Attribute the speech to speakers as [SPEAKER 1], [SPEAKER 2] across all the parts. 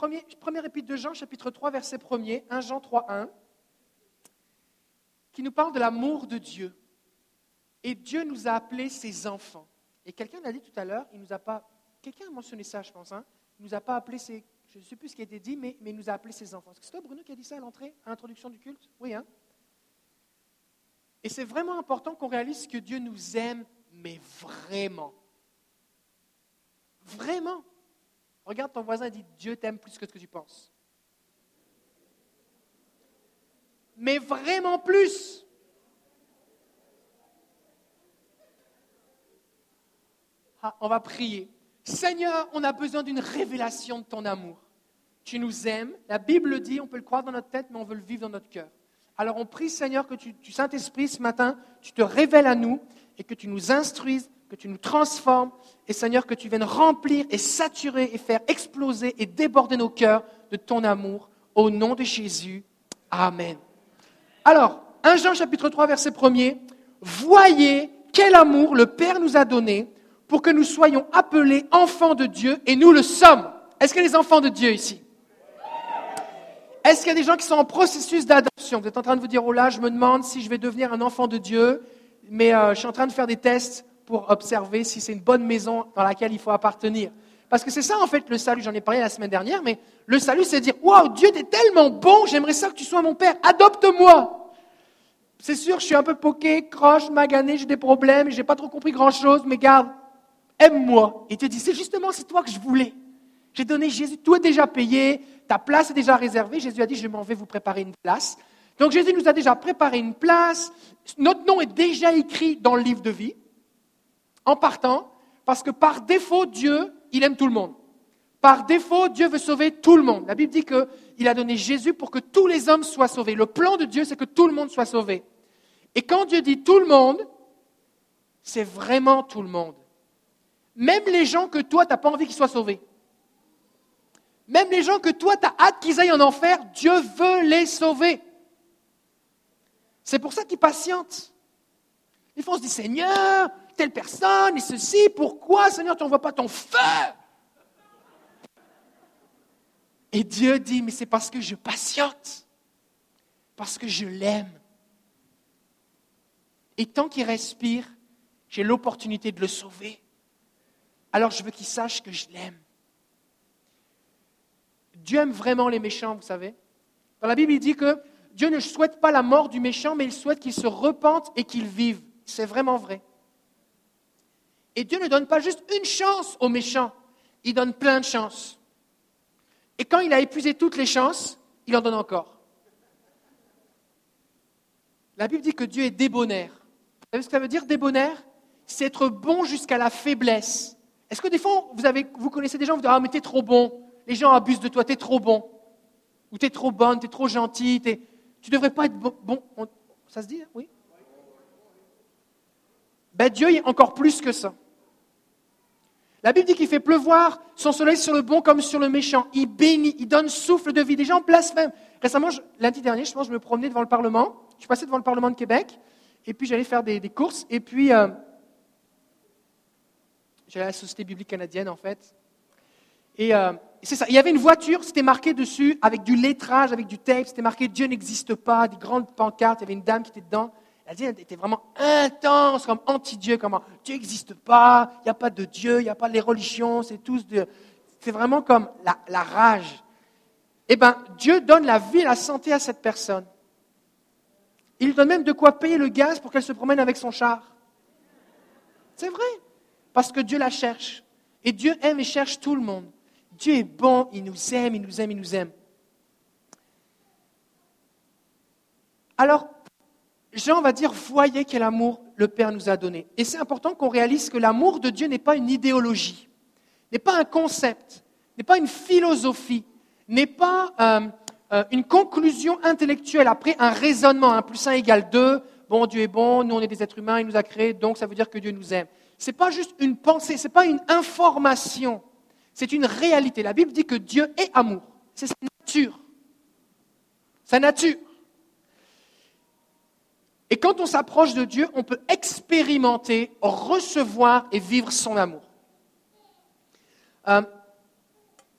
[SPEAKER 1] premier, épître de Jean, chapitre 3, verset 1er, 1 Jean 3, 1, qui nous parle de l'amour de Dieu. Et Dieu nous a appelés ses enfants. Et quelqu'un l'a dit tout à l'heure, il nous a pas. Quelqu'un a mentionné ça, je pense. Hein, il nous a pas appelés ses. Je ne sais plus ce qui a été dit, mais, mais il nous a appelés ses enfants. Est-ce c'est toi, Bruno, qui a dit ça à l'entrée, à l'introduction du culte? Oui, hein Et c'est vraiment important qu'on réalise que Dieu nous aime, mais vraiment. Vraiment. Regarde ton voisin et dis Dieu t'aime plus que ce que tu penses. Mais vraiment plus. Ah, on va prier. Seigneur, on a besoin d'une révélation de ton amour. Tu nous aimes. La Bible dit, on peut le croire dans notre tête, mais on veut le vivre dans notre cœur. Alors on prie, Seigneur, que tu, tu Saint-Esprit, ce matin, tu te révèles à nous et que tu nous instruises, que tu nous transformes, et Seigneur, que tu viennes remplir et saturer et faire exploser et déborder nos cœurs de ton amour. Au nom de Jésus. Amen. Alors, 1 Jean chapitre 3, verset 1er. Voyez quel amour le Père nous a donné pour que nous soyons appelés enfants de Dieu, et nous le sommes. Est-ce qu'il y a des enfants de Dieu ici? Est-ce qu'il y a des gens qui sont en processus d'adoption? Vous êtes en train de vous dire, oh là, je me demande si je vais devenir un enfant de Dieu, mais euh, je suis en train de faire des tests pour observer si c'est une bonne maison dans laquelle il faut appartenir. Parce que c'est ça, en fait, le salut. J'en ai parlé la semaine dernière, mais le salut, c'est dire, waouh, Dieu, t'es tellement bon, j'aimerais ça que tu sois mon père, adopte-moi. C'est sûr, je suis un peu poqué, croche, magané, j'ai des problèmes, j'ai pas trop compris grand-chose, mais garde, aime-moi. Et Dieu dit, c'est justement, c'est toi que je voulais. J'ai donné Jésus, tout est déjà payé, ta place est déjà réservée. Jésus a dit, je m'en vais vous préparer une place. Donc Jésus nous a déjà préparé une place. Notre nom est déjà écrit dans le livre de vie, en partant, parce que par défaut, Dieu, il aime tout le monde. Par défaut, Dieu veut sauver tout le monde. La Bible dit qu'il a donné Jésus pour que tous les hommes soient sauvés. Le plan de Dieu, c'est que tout le monde soit sauvé. Et quand Dieu dit tout le monde, c'est vraiment tout le monde. Même les gens que toi, tu n'as pas envie qu'ils soient sauvés. Même les gens que toi, tu as hâte qu'ils aillent en enfer, Dieu veut les sauver. C'est pour ça qu'ils patientent. Fois, on se dit, Seigneur, telle personne et ceci, pourquoi, Seigneur, tu n'envoies pas ton feu? Et Dieu dit, mais c'est parce que je patiente, parce que je l'aime. Et tant qu'il respire, j'ai l'opportunité de le sauver. Alors je veux qu'il sache que je l'aime. Dieu aime vraiment les méchants, vous savez. Dans la Bible, il dit que Dieu ne souhaite pas la mort du méchant, mais il souhaite qu'il se repente et qu'il vive. C'est vraiment vrai. Et Dieu ne donne pas juste une chance aux méchants, il donne plein de chances. Et quand il a épuisé toutes les chances, il en donne encore. La Bible dit que Dieu est débonnaire. Vous savez ce que ça veut dire débonnaire? C'est être bon jusqu'à la faiblesse. Est-ce que des fois, vous, connaissez des gens, vous dites Ah, mais t'es trop bon. Les gens abusent de toi, t'es trop bon. Ou t'es trop bonne, t'es trop gentil. Tu Tu devrais pas être bon. bon. Ça se dit, hein? oui? Ben, Dieu est encore plus que ça. La Bible dit qu'il fait pleuvoir son soleil sur le bon comme sur le méchant. Il bénit, il donne souffle de vie. Des gens blasphèment. Récemment, lundi dernier, je pense, je me promenais devant le Parlement. Je passé devant le Parlement de Québec. Et puis, j'allais faire des, courses. Et puis, euh, j'allais à la Société biblique canadienne, en fait. Et euh, c'est ça. Il y avait une voiture, c'était marqué dessus, avec du lettrage, avec du tape. C'était marqué Dieu n'existe pas, des grandes pancartes. Il y avait une dame qui était dedans. Elle était vraiment intense, comme anti-Dieu, comme Dieu n'existe pas, il n'y a pas de Dieu, il n'y a pas les religions, c'est tous de. C'est vraiment comme la, rage. Eh bien, Dieu donne la vie et la santé à cette personne. Il donne même de quoi payer le gaz pour qu'elle se promène avec son char. C'est vrai. Parce que Dieu la cherche. Et Dieu aime et cherche tout le monde. Dieu est bon, il nous aime, il nous aime, il nous aime. Alors, Jean va dire, voyez quel amour le Père nous a donné. Et c'est important qu'on réalise que l'amour de Dieu n'est pas une idéologie, n'est pas un concept, n'est pas une philosophie, n'est pas euh, euh, une conclusion intellectuelle après un raisonnement, un plus un égale deux, bon, Dieu est bon, nous on est des êtres humains, il nous a créés, donc ça veut dire que Dieu nous aime. Ce n'est pas juste une pensée, ce n'est pas une information, c'est une réalité. La Bible dit que Dieu est amour, c'est sa nature. Sa nature. Et quand on s'approche de Dieu, on peut expérimenter, recevoir et vivre son amour. Euh,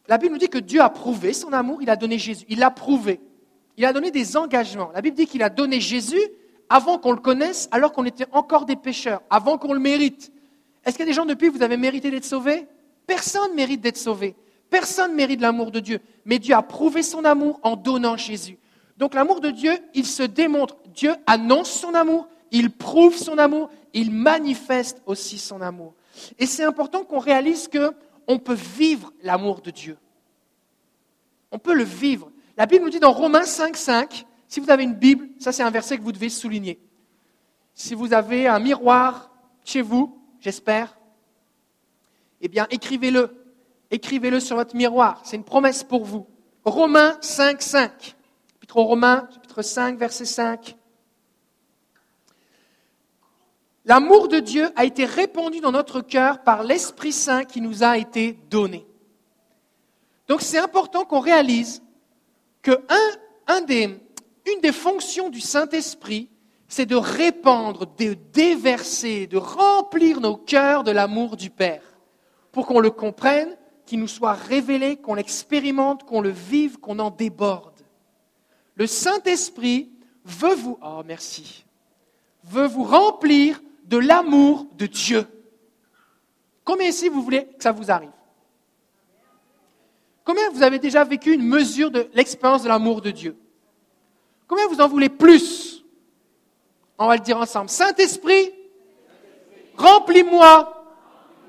[SPEAKER 1] la Bible nous dit que Dieu a prouvé son amour, il a donné Jésus, il l'a prouvé. Il a donné des engagements. La Bible dit qu'il a donné Jésus avant qu'on le connaisse, alors qu'on était encore des pécheurs, avant qu'on le mérite. Est-ce qu'il y a des gens depuis, vous avez mérité d'être sauvés? Personne mérite d'être sauvé. Personne mérite l'amour de Dieu. Mais Dieu a prouvé son amour en donnant Jésus. Donc l'amour de Dieu, il se démontre. Dieu annonce son amour, il prouve son amour, il manifeste aussi son amour. Et c'est important qu'on réalise qu'on peut vivre l'amour de Dieu. On peut le vivre. La Bible nous dit dans Romains 5, 5, si vous avez une Bible, ça c'est un verset que vous devez souligner. Si vous avez un miroir chez vous, j'espère, eh bien écrivez-le. Écrivez-le sur votre miroir. C'est une promesse pour vous. Romains 5, 5. Chapitre Romains, chapitre 5, verset 5. L'amour de Dieu a été répandu dans notre cœur par l'Esprit Saint qui nous a été donné. Donc c'est important qu'on réalise que une des fonctions du Saint-Esprit, c'est de répandre, de déverser, de remplir nos cœurs de l'amour du Père, pour qu'on le comprenne, qu'il nous soit révélé, qu'on l'expérimente, qu'on le vive, qu'on en déborde. Le Saint-Esprit veut vous, oh merci, veut vous remplir de l'amour de Dieu. Combien ici vous voulez que ça vous arrive? Combien vous avez déjà vécu une mesure de l'expérience de l'amour de Dieu? Combien vous en voulez plus? On va le dire ensemble. Saint-Esprit, remplis-moi,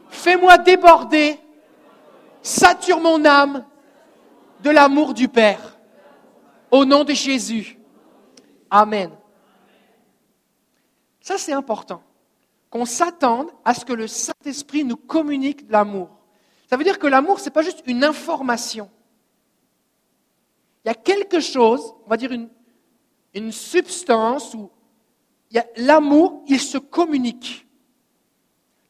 [SPEAKER 1] fais-moi déborder, sature mon âme de l'amour du Père. Au nom de Jésus. Amen. Ça, c'est important qu'on s'attende à ce que le Saint-Esprit nous communique de l'amour. Ça veut dire que l'amour, ce n'est pas juste une information. Il y a quelque chose, on va dire une, une substance où l'amour, il se communique.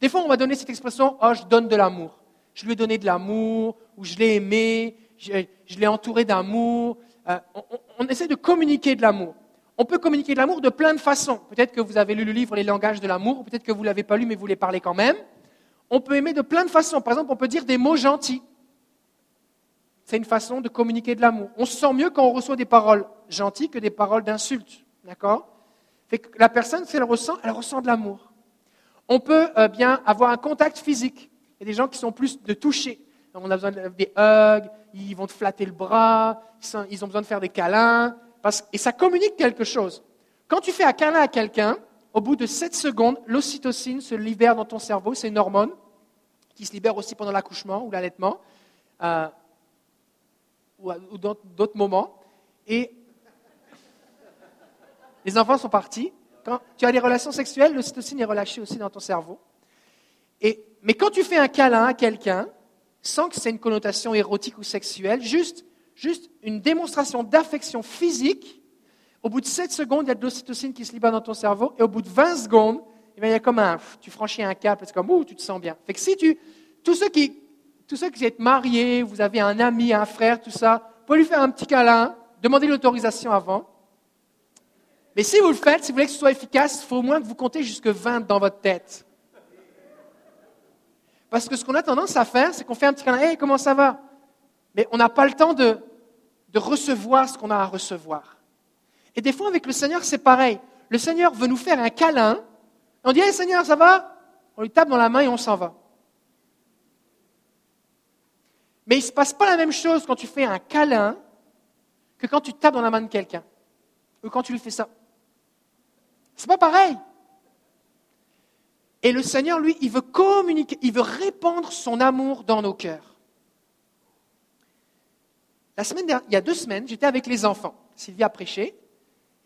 [SPEAKER 1] Des fois, on va donner cette expression, oh, je donne de l'amour. Je lui ai donné de l'amour, ou je l'ai aimé, je, l'ai entouré d'amour. Euh, on, essaie de communiquer de l'amour. On peut communiquer de l'amour de plein de façons. Peut-être que vous avez lu le livre Les langages de l'amour, ou peut-être que vous ne l'avez pas lu, mais vous voulez parler quand même. On peut aimer de plein de façons. Par exemple, on peut dire des mots gentils. C'est une façon de communiquer de l'amour. On se sent mieux quand on reçoit des paroles gentilles que des paroles d'insultes. D'accord? La personne, si elle ressent, elle ressent de l'amour. On peut euh, bien avoir un contact physique. Il y a des gens qui sont plus de toucher. On a besoin des hugs, ils vont te flatter le bras, ils ont besoin de faire des câlins et ça communique quelque chose. Quand tu fais un câlin à quelqu'un, au bout de 7 secondes, l'ocytocine se libère dans ton cerveau. C'est une hormone qui se libère aussi pendant l'accouchement ou l'allaitement euh, ou, ou d'autres moments. Et les enfants sont partis. Quand tu as des relations sexuelles, l'ocytocine est relâchée aussi dans ton cerveau. Mais quand tu fais un câlin à quelqu'un, sans que c'est une connotation érotique ou sexuelle, juste juste une démonstration d'affection physique, au bout de 7 secondes, il y a de l'ocytocine qui se libère dans ton cerveau, et au bout de 20 secondes, eh il y a comme un, tu franchis un cap, c'est comme, ouh, tu te sens bien. Fait que si tu, tous ceux qui, tous ceux qui êtes mariés, vous avez un ami, un frère, tout ça, vous pouvez lui faire un petit câlin, demander l'autorisation avant. Mais si vous le faites, si vous voulez que ce soit efficace, il faut au moins que vous comptez jusque 20 dans votre tête. Parce que ce qu'on a tendance à faire, c'est qu'on fait un petit câlin, hé, comment ça va? Mais on n'a pas le temps de, recevoir ce qu'on a à recevoir. Et des fois, avec le Seigneur, c'est pareil. Le Seigneur veut nous faire un câlin. On dit, hé Seigneur, ça va? On lui tape dans la main et on s'en va. Mais il ne se passe pas la même chose quand tu fais un câlin que quand tu tapes dans la main de quelqu'un. Ou quand tu lui fais ça. C'est pas pareil. Et le Seigneur, lui, il veut communiquer, il veut répandre son amour dans nos cœurs. La semaine dernière, il y a deux semaines, j'étais avec les enfants. Sylvie a prêché,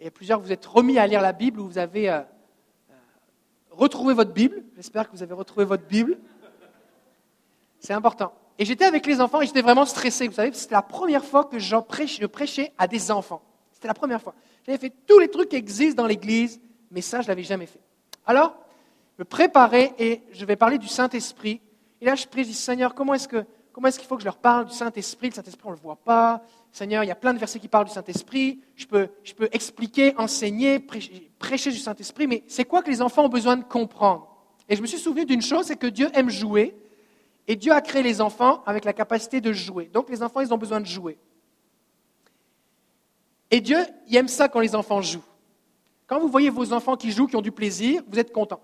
[SPEAKER 1] et plusieurs vous êtes remis à lire la Bible, ou vous avez euh, euh, retrouvé votre Bible. J'espère que vous avez retrouvé votre Bible. C'est important. Et j'étais avec les enfants et j'étais vraiment stressé. Vous savez, c'était la première fois que je prêchais à des enfants. C'était la première fois. J'avais fait tous les trucs qui existent dans l'Église, mais ça, je ne l'avais jamais fait. Alors, je me préparais et je vais parler du Saint-Esprit. Et là, je prie, je dis, Seigneur, comment est-ce que Comment est-ce qu'il faut que je leur parle du Saint-Esprit? Le Saint-Esprit, on ne le voit pas. Seigneur, il y a plein de versets qui parlent du Saint-Esprit. Je peux, expliquer, enseigner, prêcher, du Saint-Esprit, mais c'est quoi que les enfants ont besoin de comprendre? Et je me suis souvenu d'une chose, c'est que Dieu aime jouer. Et Dieu a créé les enfants avec la capacité de jouer. Donc les enfants, ils ont besoin de jouer. Et Dieu, il aime ça quand les enfants jouent. Quand vous voyez vos enfants qui jouent, qui ont du plaisir, vous êtes content.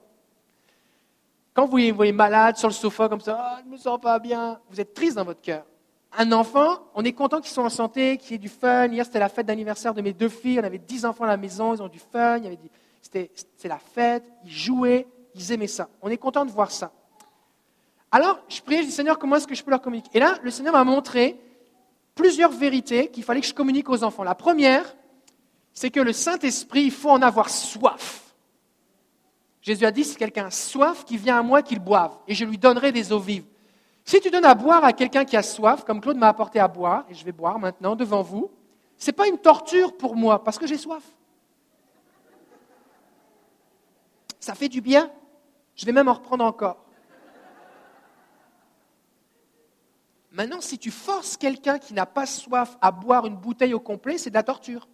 [SPEAKER 1] Quand vous voyez malades sur le sofa comme ça, ah, je ne me sens pas bien, vous êtes triste dans votre cœur. Un enfant, on est content qu'ils soient en santé, qu'il y ait du fun. Hier, c'était la fête d'anniversaire de mes deux filles. On avait dix enfants à la maison, ils ont du fun. C'était la fête, ils jouaient, ils aimaient ça. On est content de voir ça. Alors, je priais, je dis Seigneur, comment est-ce que je peux leur communiquer? Et là, le Seigneur m'a montré plusieurs vérités qu'il fallait que je communique aux enfants. La première, c'est que le Saint-Esprit, il faut en avoir soif. Jésus a dit, si quelqu'un a soif, qu'il vient à moi, qu'il boive, et je lui donnerai des eaux vives. Si tu donnes à boire à quelqu'un qui a soif, comme Claude m'a apporté à boire, et je vais boire maintenant devant vous, ce n'est pas une torture pour moi, parce que j'ai soif. Ça fait du bien. Je vais même en reprendre encore. Maintenant, si tu forces quelqu'un qui n'a pas soif à boire une bouteille au complet, c'est de la torture.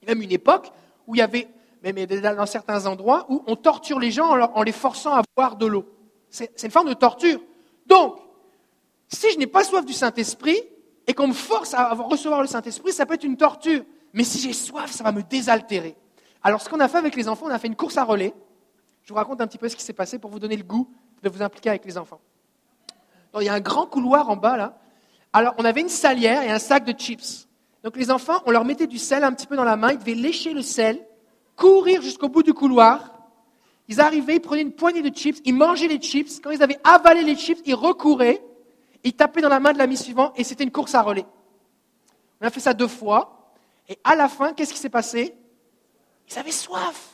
[SPEAKER 1] Il y a même une époque où il y avait, mais dans certains endroits, où on torture les gens en les forçant à boire de l'eau. C'est une forme de torture. Donc, si je n'ai pas soif du Saint-Esprit et qu'on me force à recevoir le Saint-Esprit, ça peut être une torture. Mais si j'ai soif, ça va me désaltérer. Alors, ce qu'on a fait avec les enfants, on a fait une course à relais. Je vous raconte un petit peu ce qui s'est passé pour vous donner le goût de vous impliquer avec les enfants il y a un grand couloir en bas là. Alors, on avait une salière et un sac de chips. Donc, les enfants, on leur mettait du sel un petit peu dans la main, ils devaient lécher le sel, courir jusqu'au bout du couloir. Ils arrivaient, ils prenaient une poignée de chips, ils mangeaient les chips. Quand ils avaient avalé les chips, ils recouraient, ils tapaient dans la main de l'ami suivant et c'était une course à relais. On a fait ça deux fois. Et à la fin, qu'est-ce qui s'est passé? Ils avaient soif.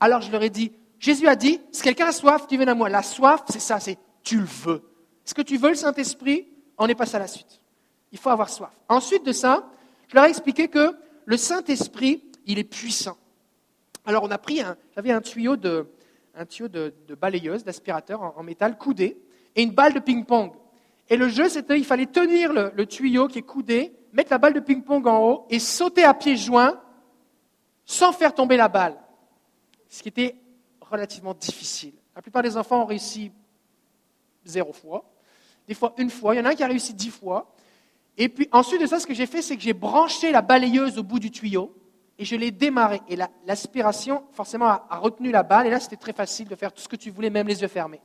[SPEAKER 1] Alors je leur ai dit, Jésus a dit, si quelqu'un a soif, tu viens à moi. La soif, c'est ça, c'est tu le veux. Est-ce que tu veux le Saint-Esprit? On est passé à la suite. Il faut avoir soif. Ensuite de ça, je leur ai expliqué que le Saint-Esprit, il est puissant. Alors on a pris un, j'avais un tuyau de, un tuyau de, balayeuse, d'aspirateur en, métal coudé, et une balle de ping-pong. Et le jeu, c'était, il fallait tenir le, le, tuyau qui est coudé, mettre la balle de ping-pong en haut et sauter à pieds joints sans faire tomber la balle. Ce qui était relativement difficile. La plupart des enfants ont réussi zéro fois des fois une fois. Il y en a un qui a réussi dix fois. Et puis ensuite de ça, ce que j'ai fait, c'est que j'ai branché la balayeuse au bout du tuyau et je l'ai démarré. Et l'aspiration, forcément, a, retenu la balle. Et là, c'était très facile de faire tout ce que tu voulais, même les yeux fermés.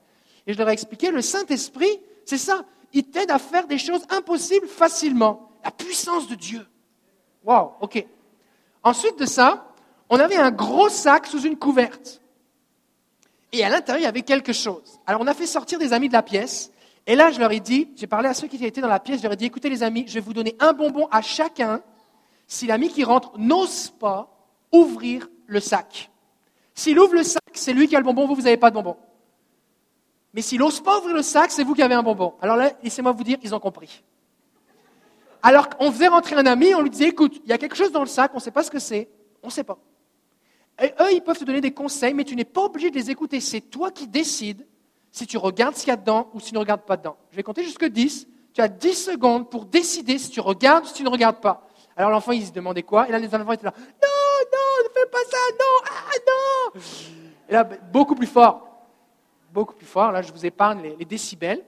[SPEAKER 1] Et je leur ai expliqué, le Saint-Esprit, c'est ça. Il t'aide à faire des choses impossibles facilement. La puissance de Dieu. Waouh, ok. Ensuite de ça, on avait un gros sac sous une couverte. Et à l'intérieur, il y avait quelque chose. Alors, on a fait sortir des amis de la pièce. Et là, je leur ai dit, j'ai parlé à ceux qui étaient dans la pièce, je leur ai dit, écoutez les amis, je vais vous donner un bonbon à chacun si l'ami qui rentre n'ose pas ouvrir le sac. S'il ouvre le sac, c'est lui qui a le bonbon, vous, vous n'avez pas de bonbon. Mais s'il n'ose pas ouvrir le sac, c'est vous qui avez un bonbon. Alors là, laissez-moi vous dire, ils ont compris. Alors qu'on faisait rentrer un ami, on lui disait, écoute, il y a quelque chose dans le sac, on ne sait pas ce que c'est, on ne sait pas. Et eux, ils peuvent te donner des conseils, mais tu n'es pas obligé de les écouter. C'est toi qui décides si tu regardes ce qu'il y a dedans ou si tu ne regardes pas dedans. Je vais compter jusqu'à 10. Tu as 10 secondes pour décider si tu regardes ou si tu ne regardes pas. Alors l'enfant, il se demandait quoi? Et là, les enfants étaient là. Non, non, ne fais pas ça, non, ah non Et là, beaucoup plus fort. Beaucoup plus fort. Là, je vous épargne les, décibels.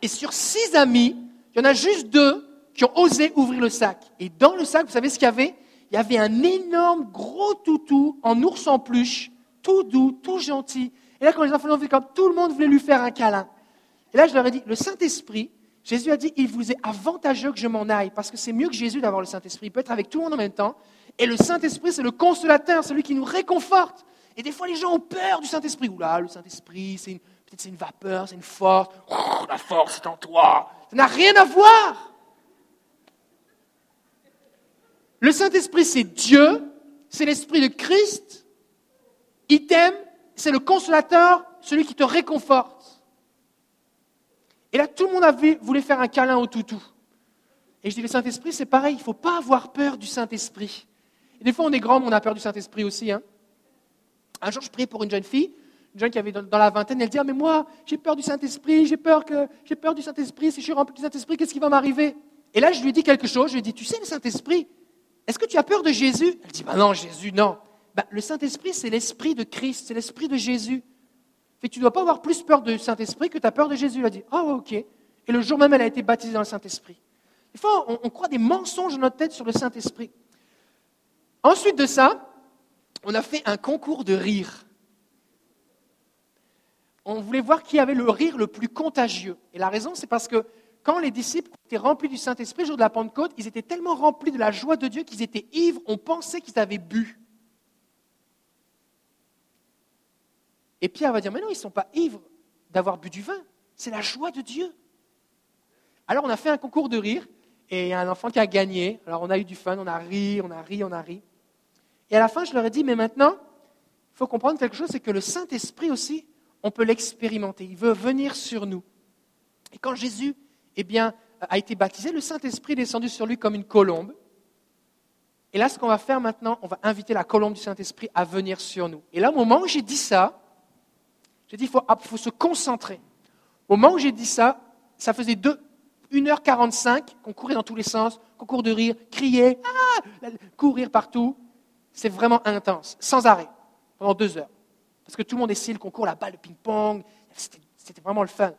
[SPEAKER 1] Et sur six amis, il y en a juste deux qui ont osé ouvrir le sac. Et dans le sac, vous savez ce qu'il y avait? Il y avait un énorme gros toutou en ours en peluche, tout doux, tout gentil. Et là, quand les enfants l'ont vu, comme tout le monde voulait lui faire un câlin. Et là, je leur ai dit, le Saint-Esprit, Jésus a dit, il vous est avantageux que je m'en aille, parce que c'est mieux que Jésus d'avoir le Saint-Esprit. Il peut être avec tout le monde en même temps. Et le Saint-Esprit, c'est le consolateur, celui qui nous réconforte. Et des fois, les gens ont peur du Saint-Esprit. Oula, le Saint-Esprit, c'est peut-être c'est une vapeur, c'est une force. La force est en toi. Ça n'a rien à voir. Le Saint-Esprit, c'est Dieu, c'est l'Esprit de Christ. T'aime, c'est le consolateur, celui qui te réconforte. Et là, tout le monde voulait faire un câlin au toutou. Et je dis, le Saint-Esprit, c'est pareil, il ne faut pas avoir peur du Saint-Esprit. Et des fois, on est grand, mais on a peur du Saint-Esprit aussi. Hein. Un jour, je priais pour une jeune fille, une jeune qui avait dans, la vingtaine, elle dit, ah, mais moi, j'ai peur du Saint-Esprit, j'ai peur, que, j'ai peur du Saint-Esprit, si je suis rempli du Saint-Esprit, qu'est-ce qui va m'arriver? Et là, je lui dit quelque chose, je lui dit, tu sais, le Saint-Esprit, est-ce que tu as peur de Jésus? Elle dit, bah non, Jésus, non. Bah, le Saint-Esprit, c'est l'Esprit de Christ, c'est l'Esprit de Jésus. Que tu ne dois pas avoir plus peur du Saint-Esprit que tu as peur de Jésus. Elle a dit, ah ok. Et le jour même, elle a été baptisée dans le Saint-Esprit. Des fois, on, on croit des mensonges dans notre tête sur le Saint-Esprit. Ensuite de ça, on a fait un concours de rire. On voulait voir qui avait le rire le plus contagieux. Et la raison, c'est parce que quand les disciples étaient remplis du Saint-Esprit le jour de la Pentecôte, ils étaient tellement remplis de la joie de Dieu qu'ils étaient ivres, on pensait qu'ils avaient bu. Et Pierre va dire, mais non, ils ne sont pas ivres d'avoir bu du vin, c'est la joie de Dieu. Alors on a fait un concours de rire, et il y a un enfant qui a gagné. Alors on a eu du fun, on a ri, on a ri, on a ri. Et à la fin, je leur ai dit, mais maintenant, il faut comprendre quelque chose, c'est que le Saint-Esprit aussi, on peut l'expérimenter. Il veut venir sur nous. Et quand Jésus eh bien, a été baptisé, le Saint-Esprit est descendu sur lui comme une colombe. Et là, ce qu'on va faire maintenant, on va inviter la colombe du Saint-Esprit à venir sur nous. Et là, au moment où j'ai dit ça, j'ai dit, il faut, se concentrer. Au moment où j'ai dit ça, ça faisait 1h45 qu'on courait dans tous les sens, qu'on court de rire, crier, ah, courir partout. C'est vraiment intense, sans arrêt, pendant deux heures. Parce que tout le monde essayait le concours, la balle de ping-pong, c'était vraiment le fun.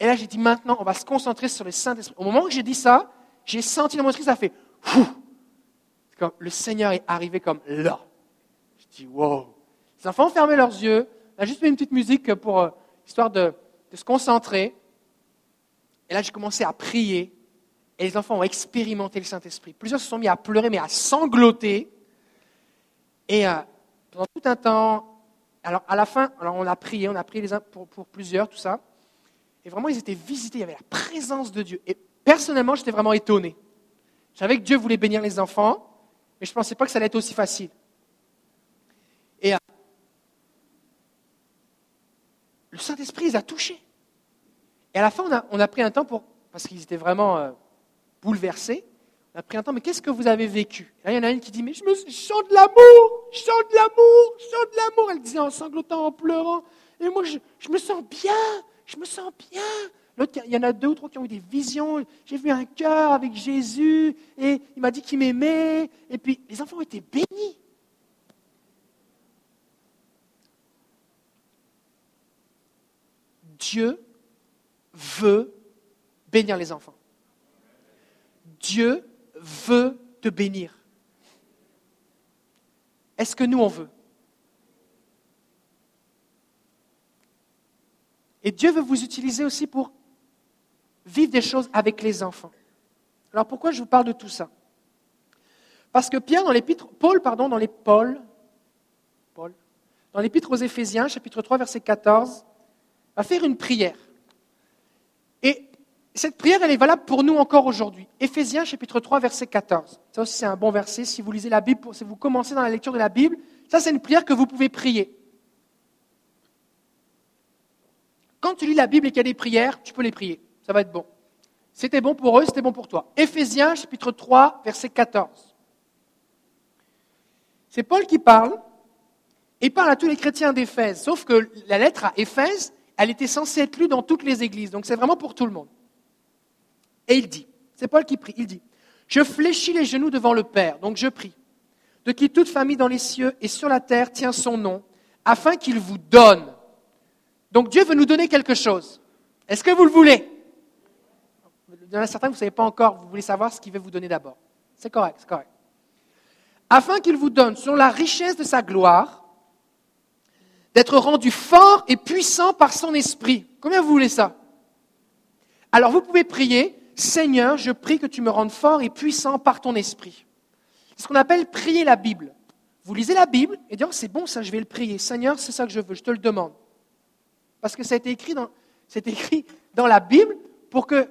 [SPEAKER 1] Et là, j'ai dit maintenant, on va se concentrer sur le Saint-Esprit. Au moment où j'ai dit ça, j'ai senti dans mon esprit, ça fait Comme le Seigneur est arrivé comme là. Je dis wow. Les enfants ont fermé leurs yeux. A juste mis une petite musique pour euh, histoire de, se concentrer. Et là, j'ai commencé à prier. Et les enfants ont expérimenté le Saint-Esprit. Plusieurs se sont mis à pleurer, mais à sangloter. Et euh, pendant tout un temps, alors à la fin, alors on a prié, on a prié les uns pour, pour plusieurs, tout ça. Et vraiment, ils étaient visités, il y avait la présence de Dieu. Et personnellement, j'étais vraiment étonné. Je savais que Dieu voulait bénir les enfants, mais je ne pensais pas que ça allait être aussi facile. Et euh, le Saint-Esprit les a touchés. Et à la fin, on a, pris un temps pour, parce qu'ils étaient vraiment euh, bouleversés, on a pris un temps, mais qu'est-ce que vous avez vécu? Là, il y en a une qui dit, mais je, me, je chante de l'amour, je chante de l'amour, je chante de l'amour. Elle disait en sanglotant, en pleurant. Et moi, je me sens bien, je me sens bien. L'autre, il y en a deux ou trois qui ont eu des visions. J'ai vu un cœur avec Jésus et il m'a dit qu'il m'aimait. Et puis, les enfants ont été bénis. Dieu veut bénir les enfants. Dieu veut te bénir. Est-ce que nous, on veut? Et Dieu veut vous utiliser aussi pour vivre des choses avec les enfants. Alors pourquoi je vous parle de tout ça? Parce que Pierre, dans l'épître, Paul, dans les Paul, Paul, dans l'épître aux Éphésiens, chapitre 3, verset 14, va faire une prière. Et cette prière, elle est valable pour nous encore aujourd'hui. Éphésiens, chapitre 3, verset 14. Ça aussi, c'est un bon verset. Si vous lisez la Bible, si vous commencez dans la lecture de la Bible, ça, c'est une prière que vous pouvez prier. Quand tu lis la Bible et qu'il y a des prières, tu peux les prier. Ça va être bon. C'était bon pour eux, c'était bon pour toi. Éphésiens chapitre 3, verset 14. C'est Paul qui parle, et il parle à tous les chrétiens d'Éphèse. Sauf que la lettre à Éphèse, elle était censée être lue dans toutes les églises. Donc c'est vraiment pour tout le monde. Et il dit, c'est Paul qui prie, il dit, je fléchis les genoux devant le Père, donc je prie, de qui toute famille dans les cieux et sur la terre tient son nom, afin qu'il vous donne donc Dieu veut nous donner quelque chose. Est-ce que vous le voulez? Il y en a certains, vous ne savez pas encore, vous voulez savoir ce qu'il veut vous donner d'abord. C'est correct, c'est correct. Afin qu'il vous donne, selon la richesse de sa gloire, d'être rendu fort et puissant par son esprit. Combien vous voulez ça? Alors vous pouvez prier, Seigneur, je prie que tu me rendes fort et puissant par ton esprit. C'est ce qu'on appelle prier la Bible. Vous lisez la Bible et dites, oh, c'est bon ça, je vais le prier. Seigneur, c'est ça que je veux, je te le demande. Parce que ça a été écrit dans, c'est écrit dans la Bible pour que.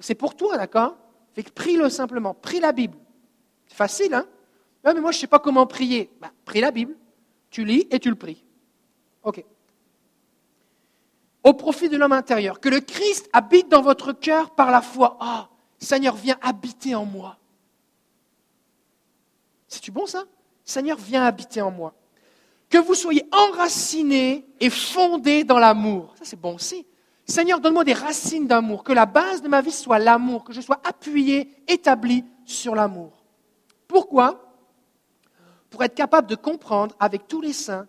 [SPEAKER 1] C'est pour toi, d'accord? Fait que prie-le simplement. Prie la Bible. C'est facile, hein? Mais moi, je ne sais pas comment prier. Ben, prie la Bible. Tu lis et tu le pries. OK. Au profit de l'homme intérieur. Que le Christ habite dans votre cœur par la foi. Ah, Seigneur, viens habiter en moi. C'est-tu bon ça? Seigneur, viens habiter en moi que vous soyez enracinés et fondés dans l'amour. Ça, c'est bon aussi. Seigneur, donne-moi des racines d'amour, que la base de ma vie soit l'amour, que je sois appuyé, établi sur l'amour. Pourquoi? Pour être capable de comprendre avec tous les saints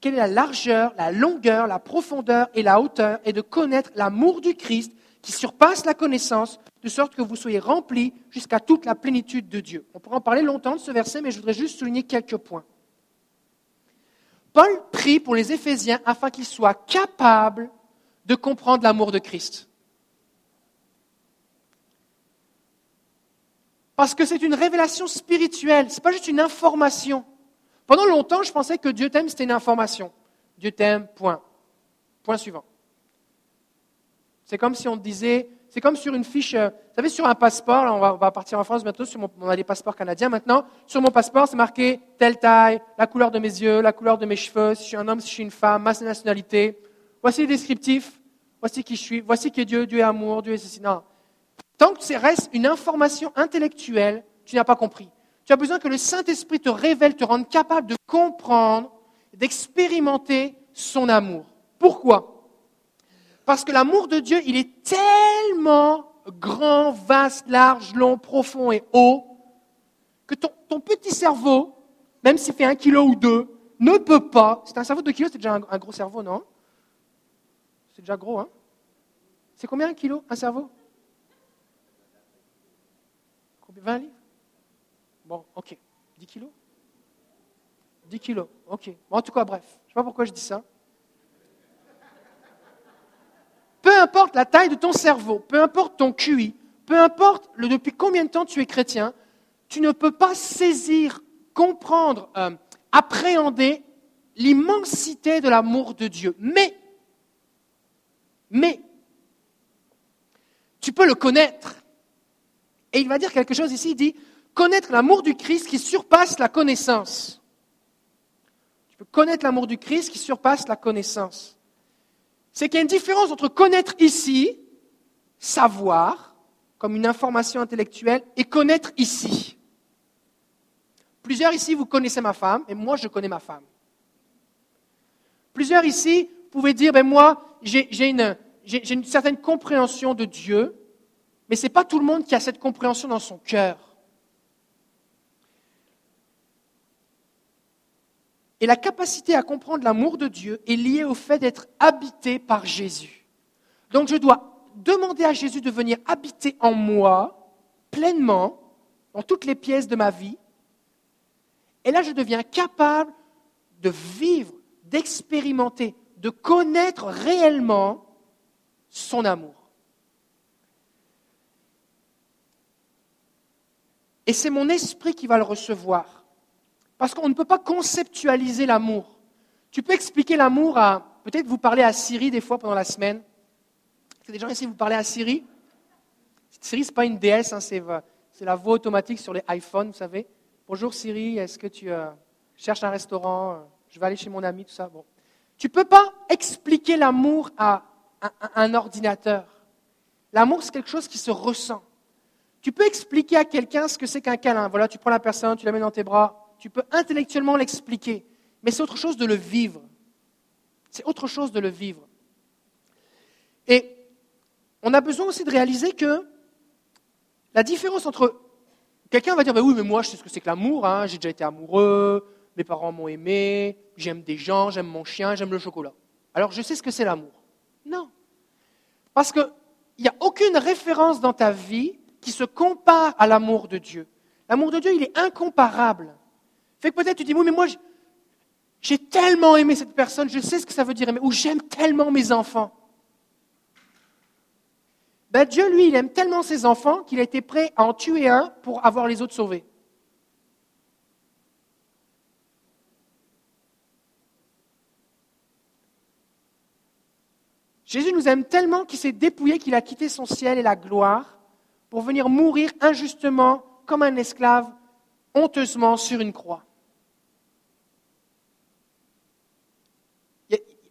[SPEAKER 1] quelle est la largeur, la longueur, la profondeur et la hauteur, et de connaître l'amour du Christ qui surpasse la connaissance, de sorte que vous soyez remplis jusqu'à toute la plénitude de Dieu. On pourra en parler longtemps de ce verset, mais je voudrais juste souligner quelques points. Paul prie pour les Éphésiens afin qu'ils soient capables de comprendre l'amour de Christ. Parce que c'est une révélation spirituelle, ce n'est pas juste une information. Pendant longtemps, je pensais que Dieu t'aime, c'était une information. Dieu t'aime, point. Point suivant. C'est comme si on disait, c'est comme sur une fiche, euh, vous savez, sur un passeport, on, va, partir en France bientôt, sur mon, on a des passeports canadiens maintenant, sur mon passeport, c'est marqué telle taille, la couleur de mes yeux, la couleur de mes cheveux, si je suis un homme, si je suis une femme, ma nationalité. Voici les descriptifs, voici qui je suis, voici qui est Dieu, Dieu est amour, Dieu est ceci. Non. Tant que ça reste une information intellectuelle, tu n'as pas compris. Tu as besoin que le Saint-Esprit te révèle, te rende capable de comprendre, d'expérimenter son amour. Pourquoi? Parce que l'amour de Dieu, il est tellement grand, vaste, large, long, profond et haut, que ton, petit cerveau, même s'il fait un kilo ou deux, ne peut pas. C'est un cerveau de deux kilos, c'est déjà un, gros cerveau, non? C'est déjà gros, hein? C'est combien un kilo, un cerveau? 20 livres? Bon, ok. 10 kilos? 10 kilos, ok. en tout cas, bref, je ne sais pas pourquoi je dis ça. Peu importe la taille de ton cerveau, peu importe ton QI, peu importe depuis combien de temps tu es chrétien, tu ne peux pas saisir, comprendre, euh, appréhender l'immensité de l'amour de Dieu. Mais, mais, tu peux le connaître. Et il va dire quelque chose ici, il dit, connaître l'amour du Christ qui surpasse la connaissance. Tu peux connaître l'amour du Christ qui surpasse la connaissance. C'est qu'il y a une différence entre connaître ici, savoir, comme une information intellectuelle, et connaître ici. Plusieurs ici, vous connaissez ma femme, et moi, je connais ma femme. Plusieurs ici pouvez dire, ben moi, j'ai une certaine compréhension de Dieu, mais ce n'est pas tout le monde qui a cette compréhension dans son cœur. Et la capacité à comprendre l'amour de Dieu est liée au fait d'être habité par Jésus. Donc je dois demander à Jésus de venir habiter en moi pleinement, dans toutes les pièces de ma vie. Et là, je deviens capable de vivre, d'expérimenter, de connaître réellement son amour. Et c'est mon esprit qui va le recevoir. Parce qu'on ne peut pas conceptualiser l'amour. Tu peux expliquer l'amour à. Peut-être vous parlez à Siri des fois pendant la semaine. C'est des gens ici, vous parlez à Siri? Siri, ce n'est pas une déesse, hein, c'est, la voix automatique sur les iPhones, vous savez. Bonjour Siri, est-ce que tu euh, cherches un restaurant? Euh, Je vais aller chez mon ami, tout ça. Bon. Tu ne peux pas expliquer l'amour à un ordinateur. L'amour, c'est quelque chose qui se ressent. Tu peux expliquer à quelqu'un ce que c'est qu'un câlin. Voilà, tu prends la personne, tu la mets dans tes bras, tu peux intellectuellement l'expliquer, mais c'est autre chose de le vivre. C'est autre chose de le vivre. Et on a besoin aussi de réaliser que la différence entre quelqu'un va dire bah oui mais moi je sais ce que c'est que l'amour, hein. j'ai déjà été amoureux, mes parents m'ont aimé, j'aime des gens, j'aime mon chien, j'aime le chocolat. Alors je sais ce que c'est l'amour. Non. Parce qu'il n'y a aucune référence dans ta vie qui se compare à l'amour de Dieu. L'amour de Dieu, il est incomparable. Fait que peut-être tu dis, oui, mais moi, j'ai tellement aimé cette personne, je sais ce que ça veut dire aimer, ou j'aime tellement mes enfants. Ben, Dieu, lui, il aime tellement ses enfants qu'il a été prêt à en tuer un pour avoir les autres sauvés. Jésus nous aime tellement qu'il s'est dépouillé, qu'il a quitté son ciel et la gloire pour venir mourir injustement comme un esclave, honteusement sur une croix.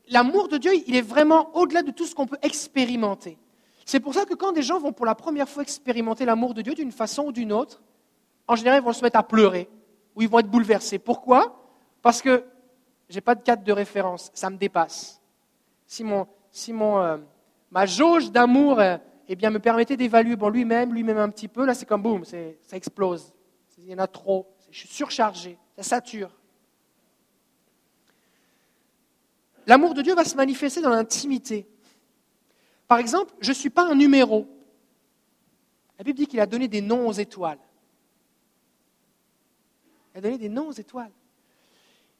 [SPEAKER 1] l'amour de Dieu, il est vraiment au-delà de tout ce qu'on peut expérimenter. C'est pour ça que quand des gens vont pour la première fois expérimenter l'amour de Dieu d'une façon ou d'une autre, en général, ils vont se mettre à pleurer ou ils vont être bouleversés. Pourquoi? Parce que je n'ai pas de cadre de référence, ça me dépasse. Si, mon, si mon, euh, ma jauge d'amour euh, eh bien, me permettait d'évaluer bon, lui-même, lui-même un petit peu, là c'est comme boum, ça explose. Il y en a trop, je suis surchargé, ça sature. l'amour de Dieu va se manifester dans l'intimité. Par exemple, je ne suis pas un numéro. La Bible dit qu'il a donné des noms aux étoiles. Il a donné des noms aux étoiles.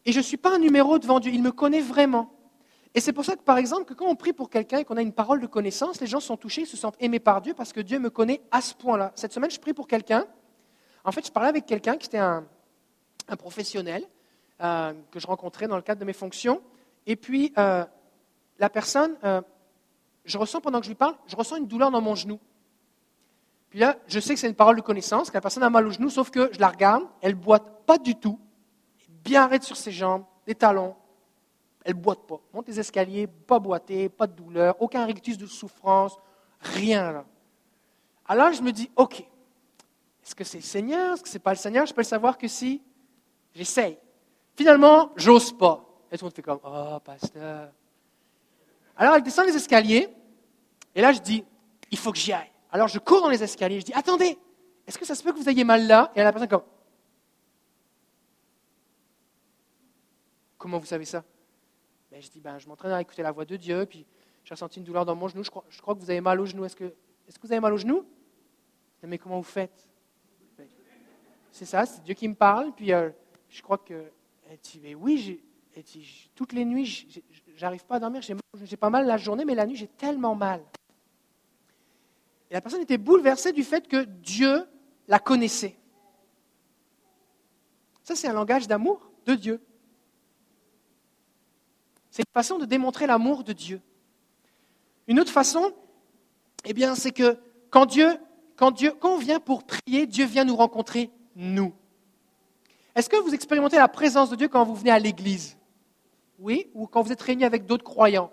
[SPEAKER 1] Et je ne suis pas un numéro devant Dieu, il me connaît vraiment. Et c'est pour ça que, par exemple, que quand on prie pour quelqu'un et qu'on a une parole de connaissance, les gens sont touchés, se sentent aimés par Dieu parce que Dieu me connaît à ce point-là. Cette semaine, je prie pour quelqu'un. En fait, je parlais avec quelqu'un qui était un, professionnel euh, que je rencontrais dans le cadre de mes fonctions. Et puis, euh, la personne, euh, je ressens pendant que je lui parle, je ressens une douleur dans mon genou. Puis là, je sais que c'est une parole de connaissance, que la personne a mal au genou, sauf que je la regarde, elle boite pas du tout, bien arrête sur ses jambes, des talons, elle boite pas. Monte les escaliers, pas boiter, pas de douleur, aucun rictus de souffrance, rien là. Alors je me dis, ok, est-ce que c'est le Seigneur, est-ce que c'est pas le Seigneur? Je peux le savoir que si j'essaye. Finalement, j'ose pas. Et tout le monde fait comme, oh, pasteur. Alors elle descend les escaliers, et là je dis, il faut que j'y aille. Alors je cours dans les escaliers, je dis, attendez, est-ce que ça se peut que vous ayez mal là Et la personne comme, comment vous savez ça ben, Je dis, ben, je m'entraîne à écouter la voix de Dieu, puis j'ai ressenti une douleur dans mon genou, je crois, que vous avez mal au genou. Est-ce que, est que vous avez mal au genou? Mais comment vous faites C'est ça, c'est Dieu qui me parle, puis euh, je crois que... Elle dit, oui, toutes les nuits, j'arrive pas à dormir, j'ai pas mal la journée, mais la nuit, j'ai tellement mal. Et la personne était bouleversée du fait que Dieu la connaissait. Ça, c'est un langage d'amour de Dieu. C'est une façon de démontrer l'amour de Dieu. Une autre façon, eh bien, c'est que quand Dieu, quand Dieu, quand on vient pour prier, Dieu vient nous rencontrer, nous. Est-ce que vous expérimentez la présence de Dieu quand vous venez à l'église? Oui, ou quand vous êtes réunis avec d'autres croyants?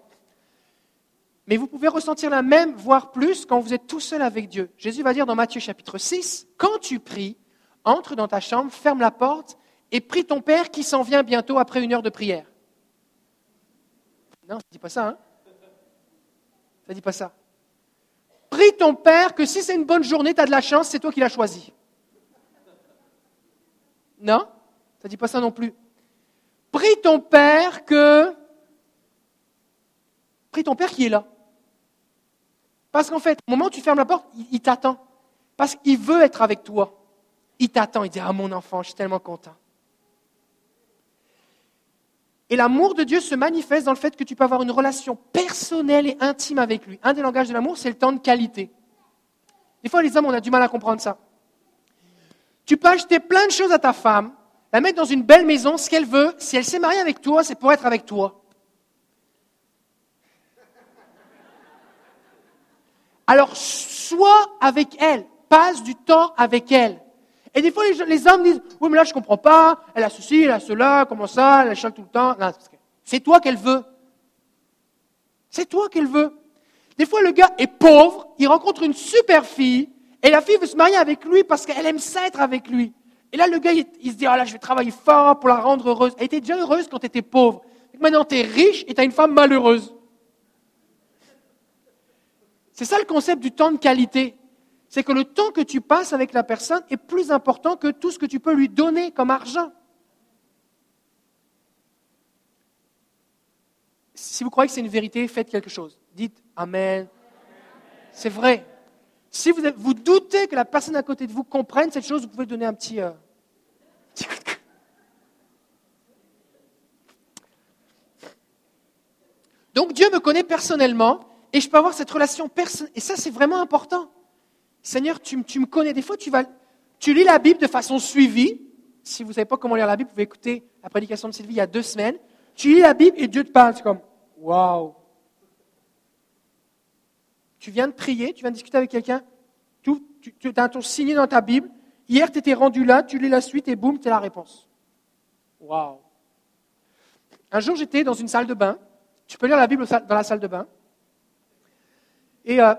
[SPEAKER 1] Mais vous pouvez ressentir la même, voire plus, quand vous êtes tout seul avec Dieu. Jésus va dire dans Matthieu chapitre 6, quand tu pries, entre dans ta chambre, ferme la porte et prie ton Père qui s'en vient bientôt après une heure de prière. Non, ça ne dit pas ça. Hein? Ça ne dit pas ça. Prie ton Père que si c'est une bonne journée, tu as de la chance, c'est toi qui l'as choisi. Non, ça ne dit pas ça non plus. Prie ton Père que... Prie ton Père qui est là. Parce qu'en fait, au moment où tu fermes la porte, il, t'attend. Parce qu'il veut être avec toi. Il t'attend. Il dit Ah, mon enfant, je suis tellement content. Et l'amour de Dieu se manifeste dans le fait que tu peux avoir une relation personnelle et intime avec lui. Un des langages de l'amour, c'est le temps de qualité. Des fois, les hommes, on a du mal à comprendre ça. Tu peux acheter plein de choses à ta femme, la mettre dans une belle maison, ce qu'elle veut. Si elle s'est mariée avec toi, c'est pour être avec toi. Alors, sois avec elle, passe du temps avec elle. Et des fois, les, hommes disent, oui, mais là, je ne comprends pas, elle a ceci, elle a cela, comment ça, elle chante tout le temps. C'est toi qu'elle veut. C'est toi qu'elle veut. Des fois, le gars est pauvre, il rencontre une super fille, et la fille veut se marier avec lui parce qu'elle aime ça être avec lui. Et là, le gars, il, se dit, ah là, je vais travailler fort pour la rendre heureuse. Elle était déjà heureuse quand tu étais pauvre. Maintenant, tu es riche et tu as une femme malheureuse. C'est ça le concept du temps de qualité. C'est que le temps que tu passes avec la personne est plus important que tout ce que tu peux lui donner comme argent. Si vous croyez que c'est une vérité, faites quelque chose. Dites Amen. C'est vrai. Si vous, vous, doutez que la personne à côté de vous comprenne cette chose, vous pouvez donner un petit... Euh, Donc Dieu me connaît personnellement et je peux avoir cette relation personnelle. Et ça, c'est vraiment important. Seigneur, tu, me connais. Des fois, tu, vas, tu lis la Bible de façon suivie. Si vous ne savez pas comment lire la Bible, vous pouvez écouter la prédication de Sylvie il y a deux semaines. Tu lis la Bible et Dieu te parle. C'est comme, waouh. Tu viens de prier, tu viens de discuter avec quelqu'un. Tu, tu, as un ton signé dans ta Bible. Hier, tu étais rendu là, tu lis la suite et boum, tu as la réponse. Waouh. Un jour, j'étais dans une salle de bain. Tu peux lire la Bible dans la salle de bain. Et euh,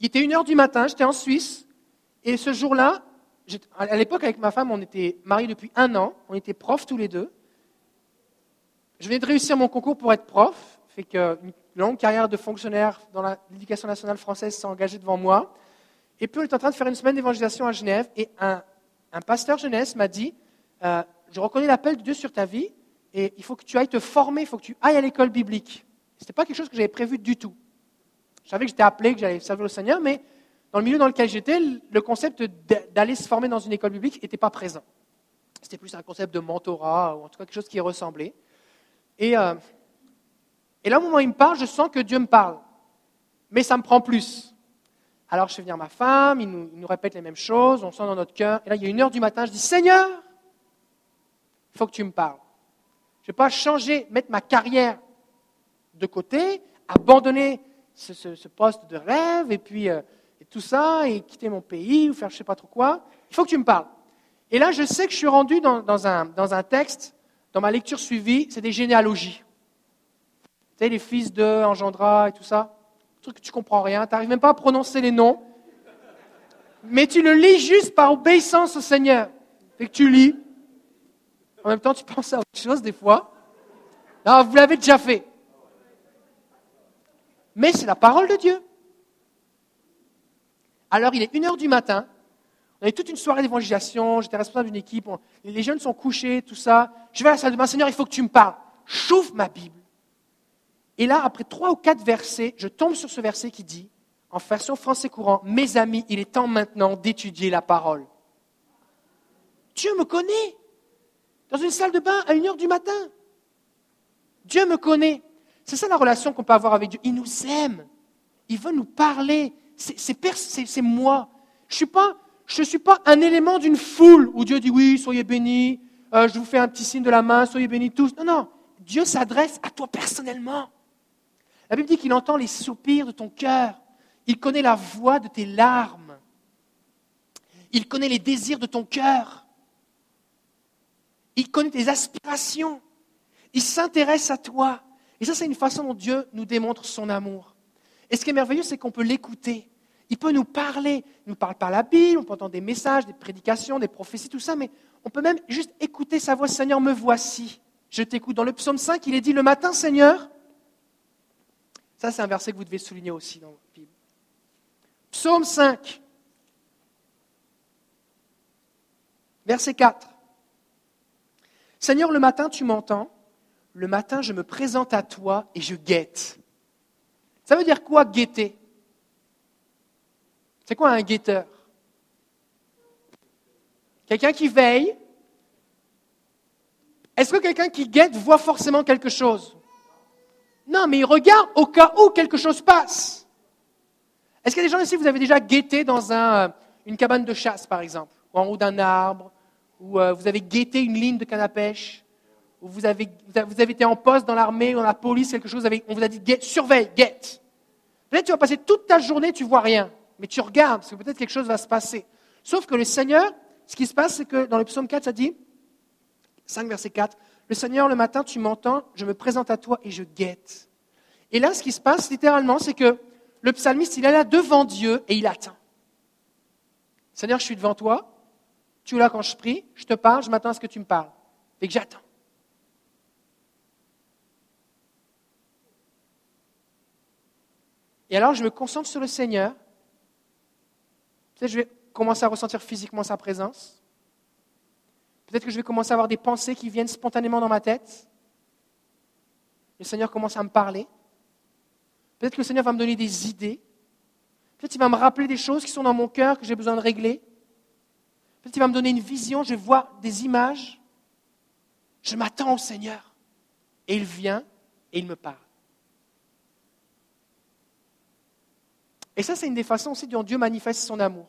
[SPEAKER 1] il était une heure du matin, j'étais en Suisse, et ce jour-là, à l'époque avec ma femme, on était mariés depuis un an, on était profs tous les deux. Je venais de réussir mon concours pour être prof, fait qu'une longue carrière de fonctionnaire dans l'éducation nationale française s'est engagée devant moi. Et puis on était en train de faire une semaine d'évangélisation à Genève, et un, pasteur jeunesse m'a dit, euh, je reconnais l'appel de Dieu sur ta vie, et il faut que tu ailles te former, il faut que tu ailles à l'école biblique. Ce n'était pas quelque chose que j'avais prévu du tout. Je savais que j'étais appelé, que j'allais servir le Seigneur, mais dans le milieu dans lequel j'étais, le concept d'aller se former dans une école biblique n'était pas présent. C'était plus un concept de mentorat, ou en tout cas quelque chose qui ressemblait. Et, euh, et là, au moment où il me parle, je sens que Dieu me parle. Mais ça me prend plus. Alors je fais venir ma femme, il nous, répète les mêmes choses, on sent dans notre cœur. Et là, il y a une heure du matin, je dis Seigneur, il faut que tu me parles. Je ne vais pas changer, mettre ma carrière de côté, abandonner ce, poste de rêve et puis euh, tout ça, et quitter mon pays ou faire je ne sais pas trop quoi. Il faut que tu me parles. Et là, je sais que je suis rendu dans un texte, dans ma lecture suivie, c'est des généalogies. Tu sais, les fils de Engendra et tout ça. Un truc que tu comprends rien, tu n'arrives même pas à prononcer les noms. Mais tu le lis juste par obéissance au Seigneur. Fait que tu lis. En même temps, tu penses à autre chose des fois. Non, vous l'avez déjà fait mais c'est la parole de Dieu. Alors il est une heure du matin, on a eu toute une soirée d'évangélisation, j'étais responsable d'une équipe, les jeunes sont couchés, tout ça. Je vais à la salle de bain, Seigneur, il faut que tu me parles. Chauffe ma Bible. Et là, après trois ou quatre versets, je tombe sur ce verset qui dit, en version français courant, Mes amis, il est temps maintenant d'étudier la parole. Dieu me connaît. Dans une salle de bain à une heure du matin. Dieu me connaît. C'est ça la relation qu'on peut avoir avec Dieu. Il nous aime. Il veut nous parler. C'est moi. Je ne suis, pas un élément d'une foule où Dieu dit oui, soyez bénis, euh, je vous fais un petit signe de la main, soyez bénis tous. Non, non. Dieu s'adresse à toi personnellement. La Bible dit qu'il entend les soupirs de ton cœur. Il connaît la voix de tes larmes. Il connaît les désirs de ton cœur. Il connaît tes aspirations. Il s'intéresse à toi. Et ça, c'est une façon dont Dieu nous démontre son amour. Et ce qui est merveilleux, c'est qu'on peut l'écouter. Il peut nous parler. Il nous parle par la Bible, on peut entendre des messages, des prédications, des prophéties, tout ça, mais on peut même juste écouter sa voix. Seigneur, me voici. Je t'écoute. Dans le psaume 5, il est dit le matin, Seigneur. Ça, c'est un verset que vous devez souligner aussi dans la Bible. Psaume 5, verset 4. Seigneur, le matin, tu m'entends le matin, je me présente à toi et je guette. Ça veut dire quoi guetter? C'est quoi un guetteur? Quelqu'un qui veille? Est-ce que quelqu'un qui guette voit forcément quelque chose? Non, mais il regarde au cas où quelque chose passe. Est-ce qu'il y a des gens ici, vous avez déjà guetté dans un, une cabane de chasse, par exemple, ou en haut d'un arbre, ou euh, vous avez guetté une ligne de canne à pêche vous avez, vous avez été en poste dans l'armée, dans la police, quelque chose, on vous a dit surveille, get. Peut-être tu vas passer toute ta journée, tu vois rien, mais tu regardes, parce que peut-être quelque chose va se passer. Sauf que le Seigneur, ce qui se passe, c'est que dans le psaume 4, ça dit, 5 verset 4, le Seigneur, le matin, tu m'entends, je me présente à toi et je guette. Et là, ce qui se passe, littéralement, c'est que le psalmiste, il est là devant Dieu et il attend. Seigneur, je suis devant toi, tu es là quand je prie, je te parle, je m'attends à ce que tu me parles? Et que j'attends. Et alors, je me concentre sur le Seigneur. Je vais commencer à ressentir physiquement sa présence. Peut-être que je vais commencer à avoir des pensées qui viennent spontanément dans ma tête. Le Seigneur commence à me parler. Peut-être que le Seigneur va me donner des idées. Peut-être qu'il va me rappeler des choses qui sont dans mon cœur que j'ai besoin de régler. Peut-être qu'il va me donner une vision, je voir des images. Je m'attends au Seigneur. Et il vient et il me parle. Et ça, c'est une des façons aussi dont Dieu manifeste son amour.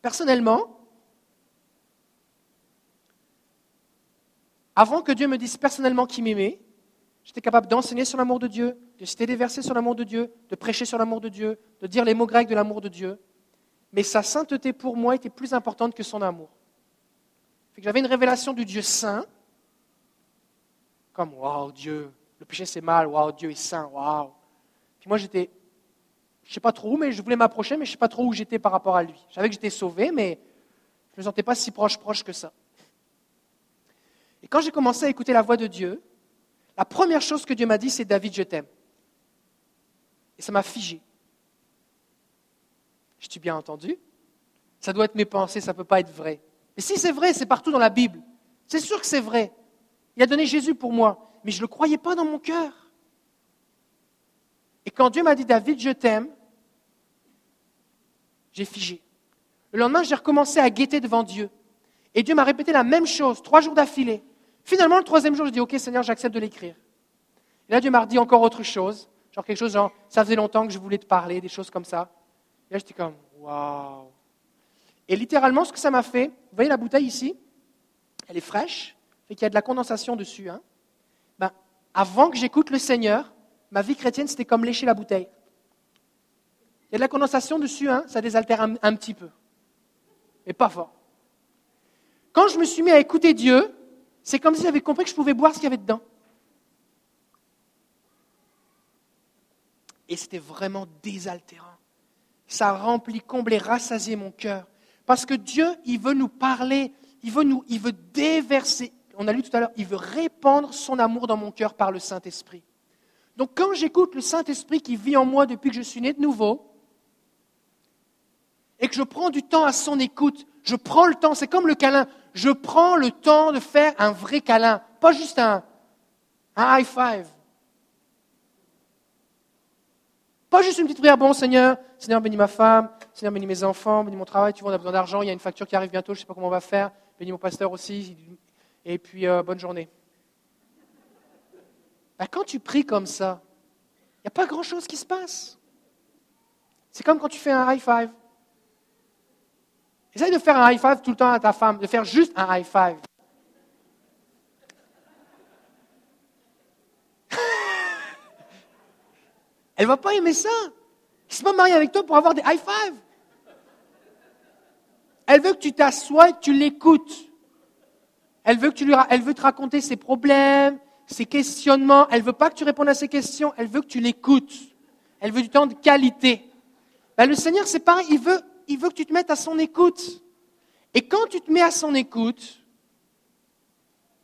[SPEAKER 1] Personnellement, avant que Dieu me dise personnellement qu'il m'aimait, j'étais capable d'enseigner sur l'amour de Dieu, de citer des versets sur l'amour de Dieu, de prêcher sur l'amour de Dieu, de dire les mots grecs de l'amour de Dieu. Mais sa sainteté pour moi était plus importante que son amour. J'avais une révélation du Dieu saint, comme Waouh, Dieu, le péché c'est mal, Waouh, Dieu est saint, Waouh. Puis moi j'étais je ne sais pas trop où, mais je voulais m'approcher, mais je ne sais pas trop où j'étais par rapport à lui. Je savais que j'étais sauvé, mais je ne me sentais pas si proche, proche que ça. Et quand j'ai commencé à écouter la voix de Dieu, la première chose que Dieu m'a dit, c'est David, je t'aime. Et ça m'a figé. Je t'ai bien entendu? Ça doit être mes pensées, ça ne peut pas être vrai. Et si c'est vrai, c'est partout dans la Bible. C'est sûr que c'est vrai. Il a donné Jésus pour moi. Mais je ne le croyais pas dans mon cœur. Et quand Dieu m'a dit, David, je t'aime, j'ai figé. Le lendemain, j'ai recommencé à guetter devant Dieu. Et Dieu m'a répété la même chose, trois jours d'affilée. Finalement, le troisième jour, je dis, OK, Seigneur, j'accepte de l'écrire. Et là, Dieu m'a dit encore autre chose. Genre quelque chose, ça faisait longtemps que je voulais te parler, des choses comme ça. Et là, j'étais comme, waouh. Et littéralement, ce que ça m'a fait, vous voyez la bouteille ici? Elle est fraîche, fait qu'il y a de la condensation dessus. Hein. Ben, avant que j'écoute le Seigneur, ma vie chrétienne, c'était comme lécher la bouteille. Il y a de la condensation dessus, hein, ça désaltère un, un petit peu. Mais pas fort. Quand je me suis mis à écouter Dieu, c'est comme si j'avais compris que je pouvais boire ce qu'il y avait dedans. Et c'était vraiment désaltérant. Ça remplit, comblé, rassasié mon cœur. Parce que Dieu, il veut nous parler, il veut, nous, il veut déverser, on a lu tout à l'heure, il veut répandre son amour dans mon cœur par le Saint-Esprit. Donc quand j'écoute le Saint-Esprit qui vit en moi depuis que je suis né de nouveau, et que je prends du temps à son écoute, je prends le temps, c'est comme le câlin, je prends le temps de faire un vrai câlin, pas juste un, high five. Pas juste une petite prière, bon Seigneur, Seigneur bénis ma femme, Seigneur bénis mes enfants, bénis mon travail, tu vois, on a besoin d'argent, il y a une facture qui arrive bientôt, je ne sais pas comment on va faire, bénis mon pasteur aussi, et puis euh, bonne journée. Ben, quand tu pries comme ça, il n'y a pas grand-chose qui se passe. C'est comme quand tu fais un high five. Essaye de faire un high five tout le temps à ta femme, de faire juste un high five. Elle va pas aimer ça. Elle s'est pas mariée avec toi pour avoir des high five. Elle veut que tu t'assoies et que tu l'écoutes. Elle veut, que tu lui, elle veut te raconter ses problèmes, ses questionnements. Elle veut pas que tu répondes à ses questions. Elle veut que tu l'écoutes. Elle veut du temps de qualité. Ben, le Seigneur, c'est pareil. Il veut, il veut que tu te mettes à son écoute. Et quand tu te mets à son écoute,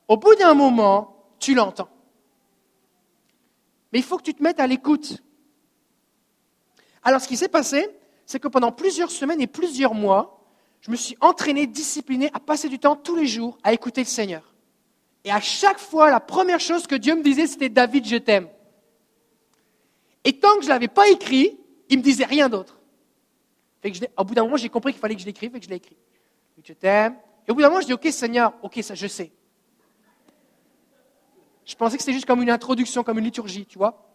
[SPEAKER 1] au bout d'un moment, tu l'entends. Mais il faut que tu te mettes à l'écoute. Alors ce qui s'est passé, c'est que pendant plusieurs semaines et plusieurs mois, je me suis entraîné, discipliné à passer du temps tous les jours à écouter le Seigneur. Et à chaque fois, la première chose que Dieu me disait, c'était David, je t'aime. Et tant que je ne l'avais pas écrit, il me disait rien d'autre. Au bout d'un moment, j'ai compris qu'il fallait que je l'écrive et que je l'ai écrit. Je t'aime. Et au bout d'un moment, je dis, OK Seigneur, OK, ça je sais. Je pensais que c'était juste comme une introduction, comme une liturgie, tu vois.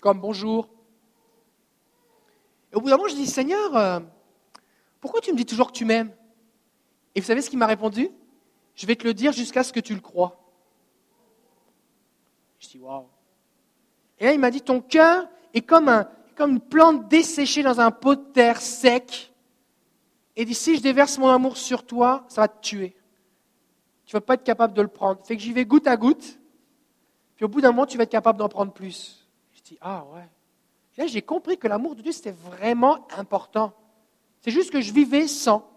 [SPEAKER 1] Comme bonjour, et au bout d'un moment, je dis, Seigneur, euh, pourquoi tu me dis toujours que tu m'aimes? Et vous savez ce qu'il m'a répondu? Je vais te le dire jusqu'à ce que tu le crois. Je dis, waouh. Et là, il m'a dit, ton cœur est comme, un, comme une plante desséchée dans un pot de terre sec. Et dit, si je déverse mon amour sur toi, ça va te tuer. Tu vas pas être capable de le prendre. Fait que j'y vais goutte à goutte. Puis au bout d'un moment, tu vas être capable d'en prendre plus. Je dis, ah ouais là, j'ai compris que l'amour de Dieu, c'était vraiment important. C'est juste que je vivais sans.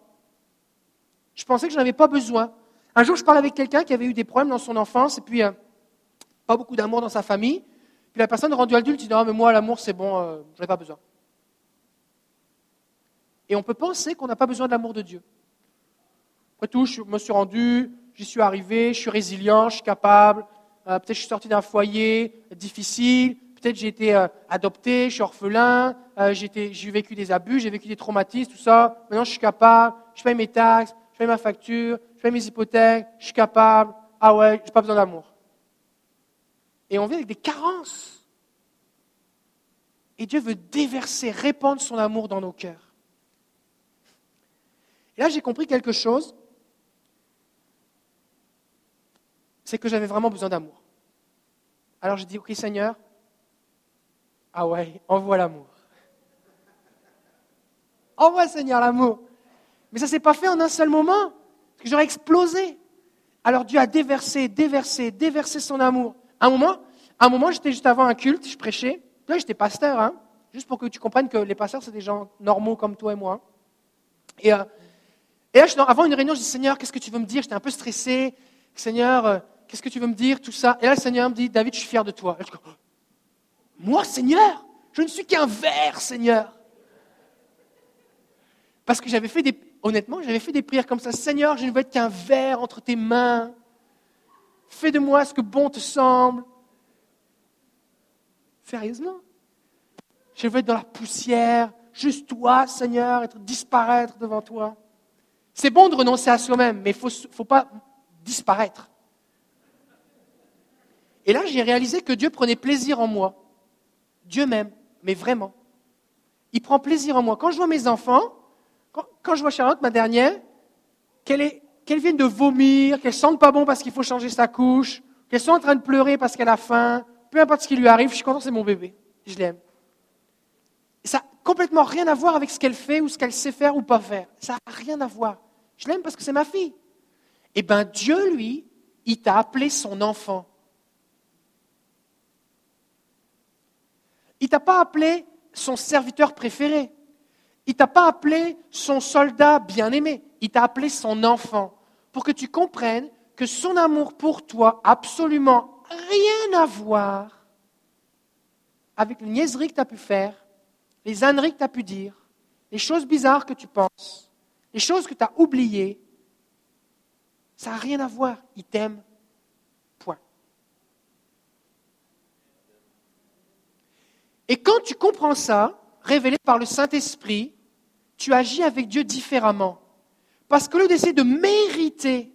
[SPEAKER 1] Je pensais que je n'avais pas besoin. Un jour, je parlais avec quelqu'un qui avait eu des problèmes dans son enfance et puis euh, pas beaucoup d'amour dans sa famille. Puis la personne rendue adulte dit Non, mais moi, l'amour, c'est bon, euh, ai pas besoin. Et on peut penser qu'on n'a pas besoin de l'amour de Dieu. Après tout, je me suis rendu, j'y suis arrivé, je suis résilient, je suis capable. Euh, peut-être je suis sorti d'un foyer difficile, Peut-être j'ai été euh, adopté, je suis orphelin, euh, j'ai vécu des abus, j'ai vécu des traumatismes, tout ça. Maintenant, je suis capable, je paye mes taxes, je paye ma facture, je paye mes hypothèques, je suis capable. Ah ouais, je n'ai pas besoin d'amour. Et on vit avec des carences. Et Dieu veut déverser, répandre son amour dans nos cœurs. Et là, j'ai compris quelque chose. C'est que j'avais vraiment besoin d'amour. Alors j'ai dit, OK Seigneur, ah ouais, envoie l'amour. Envoie Seigneur l'amour. Mais ça ne s'est pas fait en un seul moment, parce que j'aurais explosé. Alors Dieu a déversé, déversé, déversé son amour. Un moment, un moment j'étais juste avant un culte, je prêchais. Là, j'étais pasteur, hein, juste pour que tu comprennes que les pasteurs, c'est des gens normaux comme toi et moi. Et, euh, et là, avant une réunion, je dis Seigneur, qu'est-ce que tu veux me dire? J'étais un peu stressé. Seigneur, euh, qu'est-ce que tu veux me dire Tout ça? Et là, le Seigneur me dit David, je suis fier de toi. Moi, Seigneur, je ne suis qu'un verre, Seigneur. Parce que j'avais fait des, honnêtement, j'avais fait des prières comme ça. Seigneur, je ne veux être qu'un verre entre tes mains. Fais de moi ce que bon te semble. Sérieusement? Je veux être dans la poussière, juste toi, Seigneur, être disparaître devant toi. C'est bon de renoncer à soi-même, mais il ne faut pas disparaître. Et là, j'ai réalisé que Dieu prenait plaisir en moi. Dieu m'aime, mais vraiment. Il prend plaisir en moi. Quand je vois mes enfants, quand, je vois Charlotte, ma dernière, qu'elle vienne de vomir, qu'elle sente pas bon parce qu'il faut changer sa couche, qu'elle soit en train de pleurer parce qu'elle a faim, peu importe ce qui lui arrive, je suis content, c'est mon bébé. Je l'aime. Ça n'a complètement rien à voir avec ce qu'elle fait ou ce qu'elle sait faire ou pas faire. Ça n'a rien à voir. Je l'aime parce que c'est ma fille. Eh bien, Dieu, lui, il t'a appelé son enfant. Il t'a pas appelé son serviteur préféré. Il t'a pas appelé son soldat bien-aimé. Il t'a appelé son enfant pour que tu comprennes que son amour pour toi, absolument rien à voir avec les niaiseries que tu as pu faire, les âneries que tu as pu dire, les choses bizarres que tu penses, les choses que tu as oubliées. Ça n'a rien à voir. Il t'aime Et quand tu comprends ça, révélé par le Saint-Esprit, tu agis avec Dieu différemment. Parce que lieu d'essayer de mériter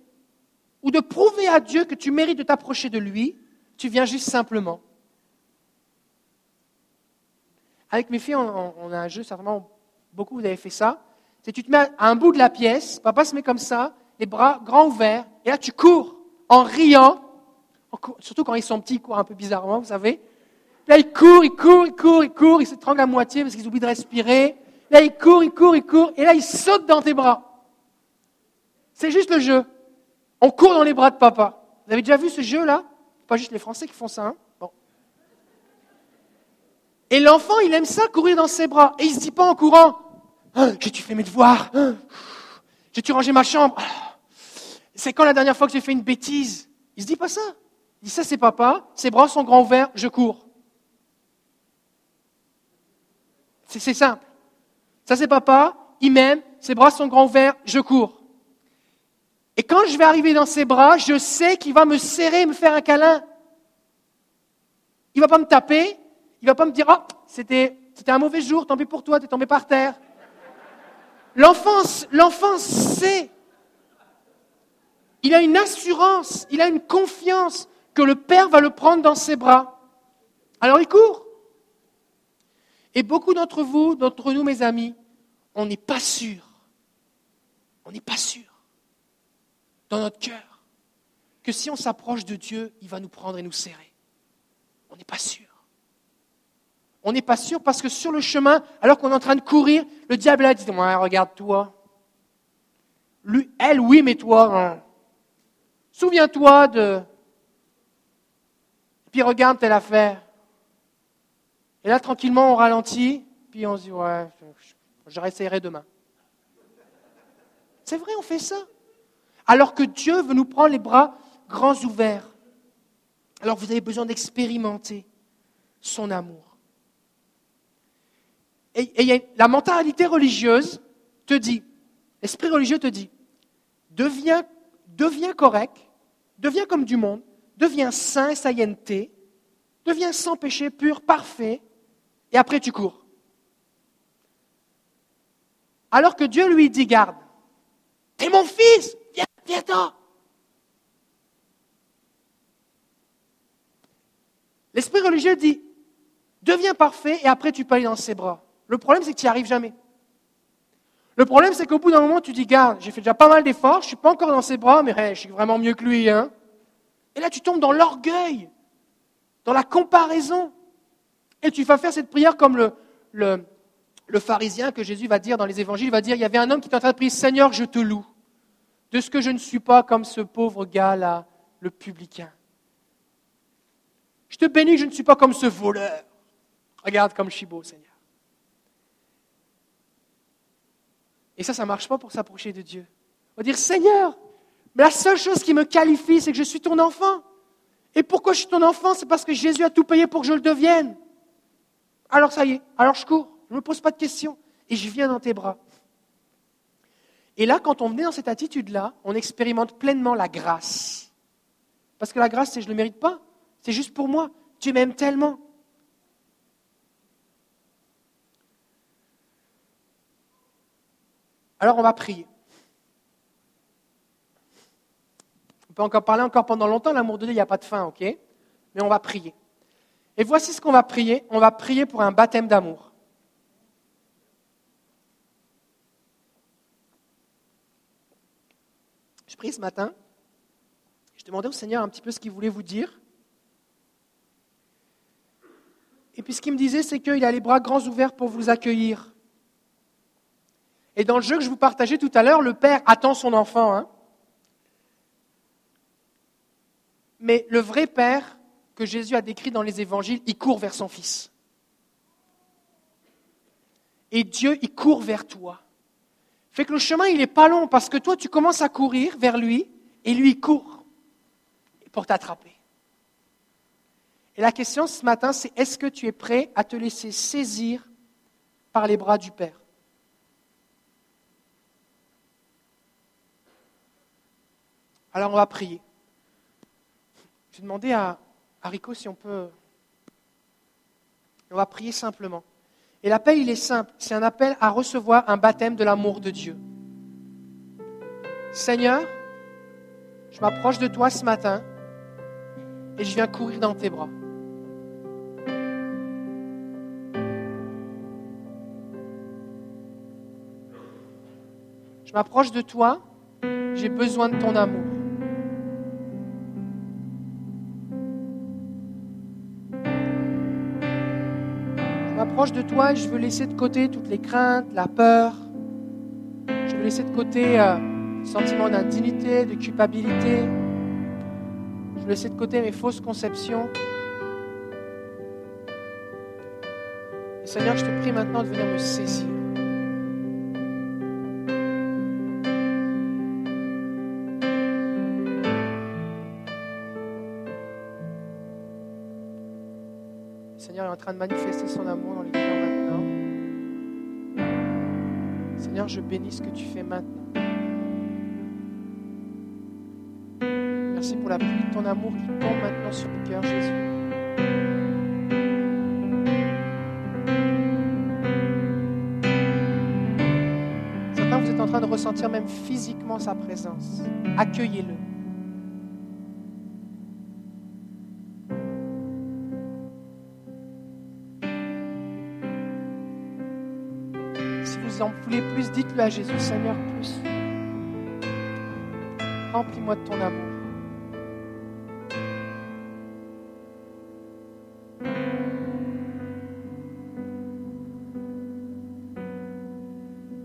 [SPEAKER 1] ou de prouver à Dieu que tu mérites de t'approcher de lui, tu viens juste simplement. Avec mes filles, on, a un jeu, certainement beaucoup vous avez fait ça. C'est tu te mets à un bout de la pièce, papa se met comme ça, les bras grands ouverts, et là tu cours en riant, surtout quand ils sont petits, ils courent un peu bizarrement, vous savez. Là, il court, il court, il court, il court, il s'étrangle à moitié parce qu'ils oublient de respirer. Là, il court, il court, il court, et là, il saute dans tes bras. C'est juste le jeu. On court dans les bras de papa. Vous avez déjà vu ce jeu-là Pas juste les Français qui font ça, hein Bon. Et l'enfant, il aime ça, courir dans ses bras. Et il se dit pas en courant, ah, j'ai-tu fait mes devoirs ah, J'ai-tu rangé ma chambre? Ah, C'est quand la dernière fois que j'ai fait une bêtise? Il se dit pas ça. Il dit ça, c'est papa, ses bras sont grands ouverts, je cours. C'est simple. Ça, c'est papa, il m'aime, ses bras sont grands ouverts, je cours. Et quand je vais arriver dans ses bras, je sais qu'il va me serrer, me faire un câlin. Il ne va pas me taper, il ne va pas me dire, oh, c'était, c'était un mauvais jour, tant pis pour toi, tu es tombé par terre. L'enfance, l'enfant sait. Il a une assurance, il a une confiance que le Père va le prendre dans ses bras. Alors il court. Et beaucoup d'entre vous, d'entre nous, mes amis, on n'est pas sûr. On n'est pas sûr dans notre cœur que si on s'approche de Dieu, il va nous prendre et nous serrer. On n'est pas sûr. On n'est pas sûr parce que sur le chemin, alors qu'on est en train de courir, le diable a dit Regarde-toi. Lui, elle, oui, mais toi, hein. souviens-toi de. puis regarde telle affaire. Et là, tranquillement, on ralentit, puis on se dit, ouais, je réessayerai demain. C'est vrai, on fait ça. Alors que Dieu veut nous prendre les bras grands ouverts. Alors vous avez besoin d'expérimenter son amour. Et, la mentalité religieuse te dit, l'esprit religieux te dit, deviens, correct, deviens comme du monde, deviens saint, saillenté, deviens sans péché, pur, parfait, et après tu cours. Alors que Dieu lui dit, garde, t'es mon fils, viens-t'en. L'esprit religieux dit, deviens parfait et après tu peux aller dans ses bras. Le problème, c'est que tu n'y arrives jamais. Le problème, c'est qu'au bout d'un moment, tu dis, garde, j'ai fait déjà pas mal d'efforts, je ne suis pas encore dans ses bras, mais je suis vraiment mieux que lui. Hein. Et là, tu tombes dans l'orgueil, dans la comparaison. Et tu vas faire cette prière comme le, le, pharisien que Jésus va dire dans les évangiles, il va dire, il y avait un homme qui était en train de prier, Seigneur, je te loue, de ce que je ne suis pas comme ce pauvre gars-là, le publicain. Je te bénis que je ne suis pas comme ce voleur. Regarde comme je suis beau, Seigneur. Et ça, ça ne marche pas pour s'approcher de Dieu. On va dire, Seigneur, mais la seule chose qui me qualifie, c'est que je suis ton enfant. Et pourquoi je suis ton enfant? C'est parce que Jésus a tout payé pour que je le devienne. Alors ça y est, alors je cours, je ne me pose pas de questions et je viens dans tes bras. Et là, quand on venait dans cette attitude-là, on expérimente pleinement la grâce. Parce que la grâce, c'est je ne le mérite pas. C'est juste pour moi. Tu m'aimes tellement. Alors on va prier. On peut encore parler encore pendant longtemps, l'amour de Dieu, il n'y a pas de fin, ok? Mais on va prier. Et voici ce qu'on va prier. On va prier pour un baptême d'amour. Ce matin. Je demandais au Seigneur un petit peu ce qu'il voulait vous dire. Et puis ce qu'il me disait, c'est qu'il a les bras grands ouverts pour vous accueillir. Et dans le jeu que je vous partageais tout à l'heure, le père attend son enfant. Hein. Mais le vrai père que Jésus a décrit dans les évangiles, il court vers son fils. Et Dieu, il court vers toi. Fait que le chemin, il n'est pas long parce que toi, tu commences à courir vers lui et lui, court pour t'attraper. Et la question ce matin, c'est est-ce que tu es prêt à te laisser saisir par les bras du Père? Alors on va prier. Je vais demander à, Rico si on peut. On va prier simplement. Et l'appel, il est simple. C'est un appel à recevoir un baptême de l'amour de Dieu. Seigneur, je m'approche de toi ce matin et je viens courir dans tes bras. Je m'approche de toi, j'ai besoin de ton amour. De toi et je veux laisser de côté toutes les craintes, la peur. Je veux laisser de côté euh, le sentiment d'indignité, de culpabilité. Je veux laisser de côté mes fausses conceptions. Seigneur, je te prie maintenant de venir me saisir. De manifester son amour dans les cœurs maintenant. Seigneur, je bénis ce que tu fais maintenant. Merci pour la pluie de ton amour qui tombe maintenant sur le cœur, Jésus. Certains, vous êtes en train de ressentir même physiquement sa présence. Accueillez-le. Voulez plus, dites-le à Jésus, Seigneur, plus. Remplis-moi de ton amour.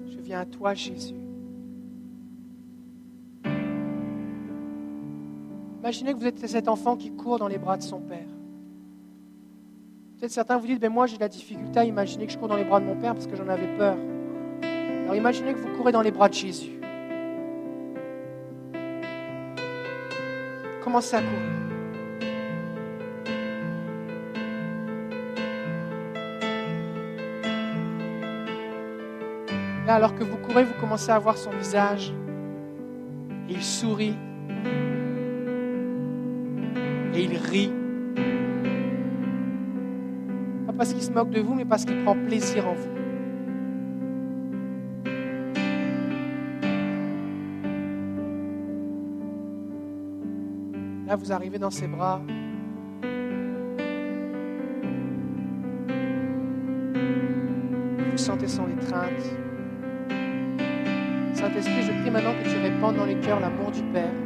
[SPEAKER 1] Je viens à toi, Jésus. Imaginez que vous êtes cet enfant qui court dans les bras de son père. Peut-être certains vous dites, mais moi j'ai de la difficulté à imaginer que je cours dans les bras de mon père parce que j'en avais peur. Alors imaginez que vous courez dans les bras de Jésus. Commencez à courir. Là, alors que vous courez, vous commencez à voir son visage. Et il sourit. Et il rit. Pas parce qu'il se moque de vous, mais parce qu'il prend plaisir en vous. Là, vous arrivez dans ses bras. Vous sentez son étreinte. Saint-Esprit, je prie maintenant que tu répandes dans les cœurs l'amour du Père.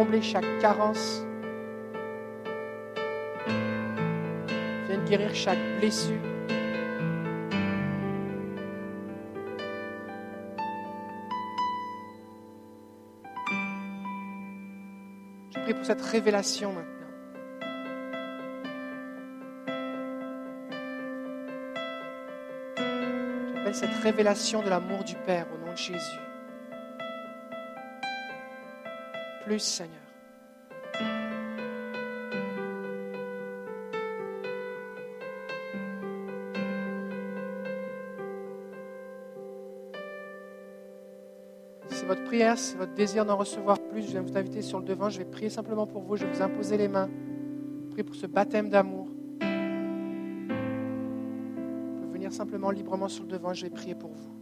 [SPEAKER 1] Combler chaque carence. Viens guérir chaque blessure. Je prie pour cette révélation maintenant. J'appelle cette révélation de l'amour du Père au nom de Jésus. Plus, Seigneur. C'est votre prière, c'est votre désir d'en recevoir plus, je viens vous inviter sur le devant. Je vais prier simplement pour vous. Je vais vous imposer les mains. Priez pour ce baptême d'amour. Vous pouvez venir simplement librement sur le devant. Je vais prier pour vous.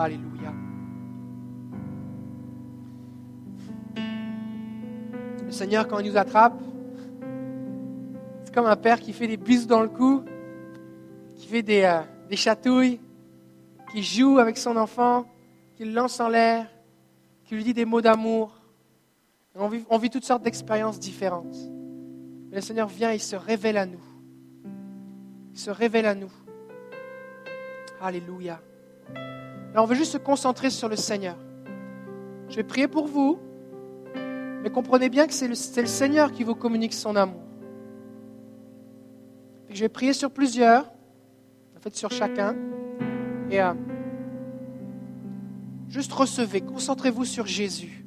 [SPEAKER 1] Alléluia. Le Seigneur, quand il nous attrape, c'est comme un père qui fait des bisous dans le cou, qui fait des, euh, des chatouilles, qui joue avec son enfant, qui le lance en l'air, qui lui dit des mots d'amour. On vit, on vit toutes sortes d'expériences différentes. Mais le Seigneur vient, il se révèle à nous. Il se révèle à nous. Alléluia. Alors on veut juste se concentrer sur le Seigneur. Je vais prier pour vous, mais comprenez bien que c'est le, Seigneur qui vous communique son amour. Je vais prier sur plusieurs, en fait sur chacun, et euh, juste recevez, concentrez-vous sur Jésus.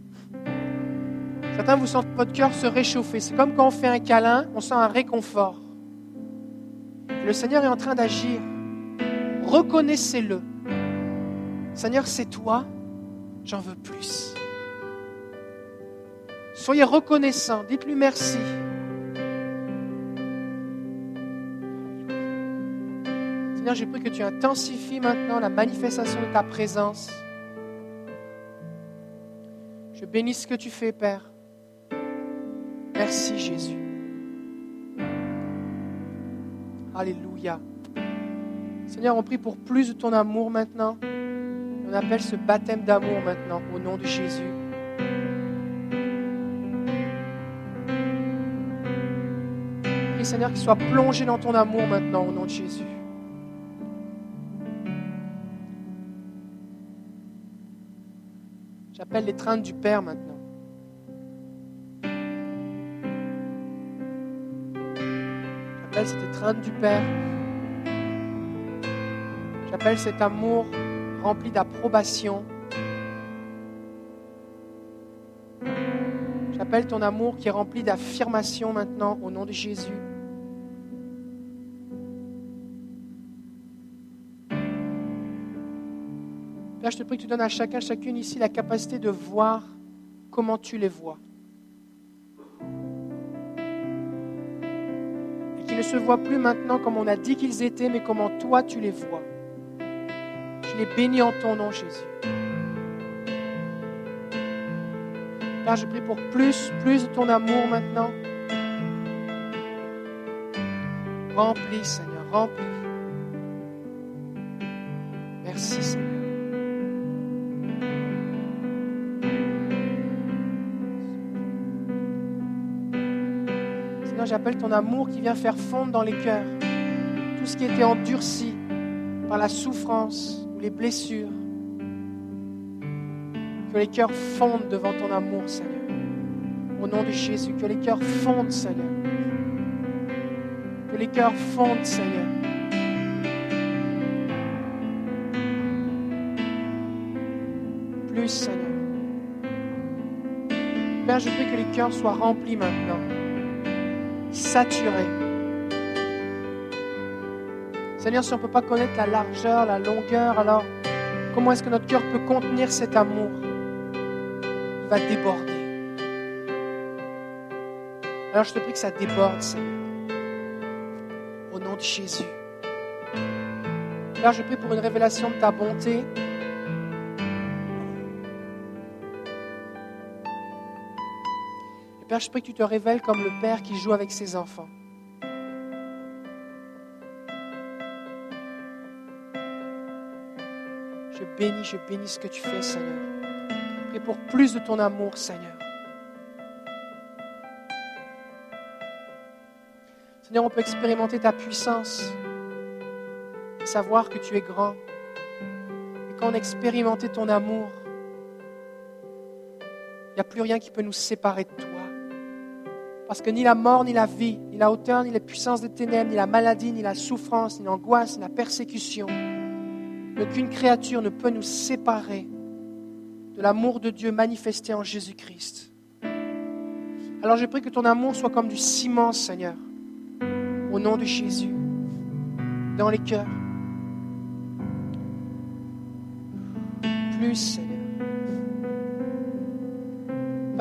[SPEAKER 1] Certains, vous sentez votre cœur se réchauffer. C'est comme quand on fait un câlin, on sent un réconfort. Le Seigneur est en train d'agir. Reconnaissez-le. Seigneur, c'est toi, j'en veux plus. Soyez reconnaissants, dites-lui merci. Seigneur, j'ai prie que tu intensifies maintenant la manifestation de ta présence. Je bénis ce que tu fais, Père. Merci, Jésus. Alléluia. Seigneur, on prie pour plus de ton amour maintenant. On appelle ce baptême d'amour maintenant au nom de Jésus. Prie Seigneur qu'il soit plongé dans ton amour maintenant au nom de Jésus. J'appelle l'étreinte du Père maintenant. J'appelle cette étreinte du Père. J'appelle cet amour rempli d'approbation. J'appelle ton amour qui est rempli d'affirmation maintenant au nom de Jésus. Père, je te prie que tu donnes à chacun, chacune ici la capacité de voir comment tu les vois. Et qu'ils ne se voient plus maintenant comme on a dit qu'ils étaient, mais comment toi tu les vois. Je les bénis en ton nom, Jésus. Père, je prie pour plus, plus de ton amour maintenant. Remplis, Seigneur, remplis. Merci, Seigneur. Seigneur, j'appelle ton amour qui vient faire fondre dans les cœurs tout ce qui était endurci par la souffrance ou les blessures. Que les cœurs fondent devant ton amour, Seigneur. Au nom de Jésus, que les cœurs fondent, Seigneur. Que les cœurs fondent, Seigneur. Plus, Seigneur. Père, je prie que les cœurs soient remplis maintenant, saturés. Seigneur, si on ne peut pas connaître la largeur, la longueur, alors comment est-ce que notre cœur peut contenir cet amour Il va déborder? Alors je te prie que ça déborde, Seigneur. Au nom de Jésus. Père, je prie pour une révélation de ta bonté. Père, je prie que tu te révèles comme le Père qui joue avec ses enfants. Bénis, je bénis ce que tu fais, Seigneur. Prie pour plus de ton amour, Seigneur. Seigneur, on peut expérimenter ta puissance et savoir que tu es grand. Et quand on a ton amour, il n'y a plus rien qui peut nous séparer de toi. Parce que ni la mort, ni la vie, ni la hauteur, ni les puissances des ténèbres, ni la maladie, ni la souffrance, ni l'angoisse, ni la persécution, aucune créature ne peut nous séparer de l'amour de Dieu manifesté en Jésus-Christ. Alors je prie que ton amour soit comme du ciment, Seigneur, au nom de Jésus, dans les cœurs. Plus, Seigneur.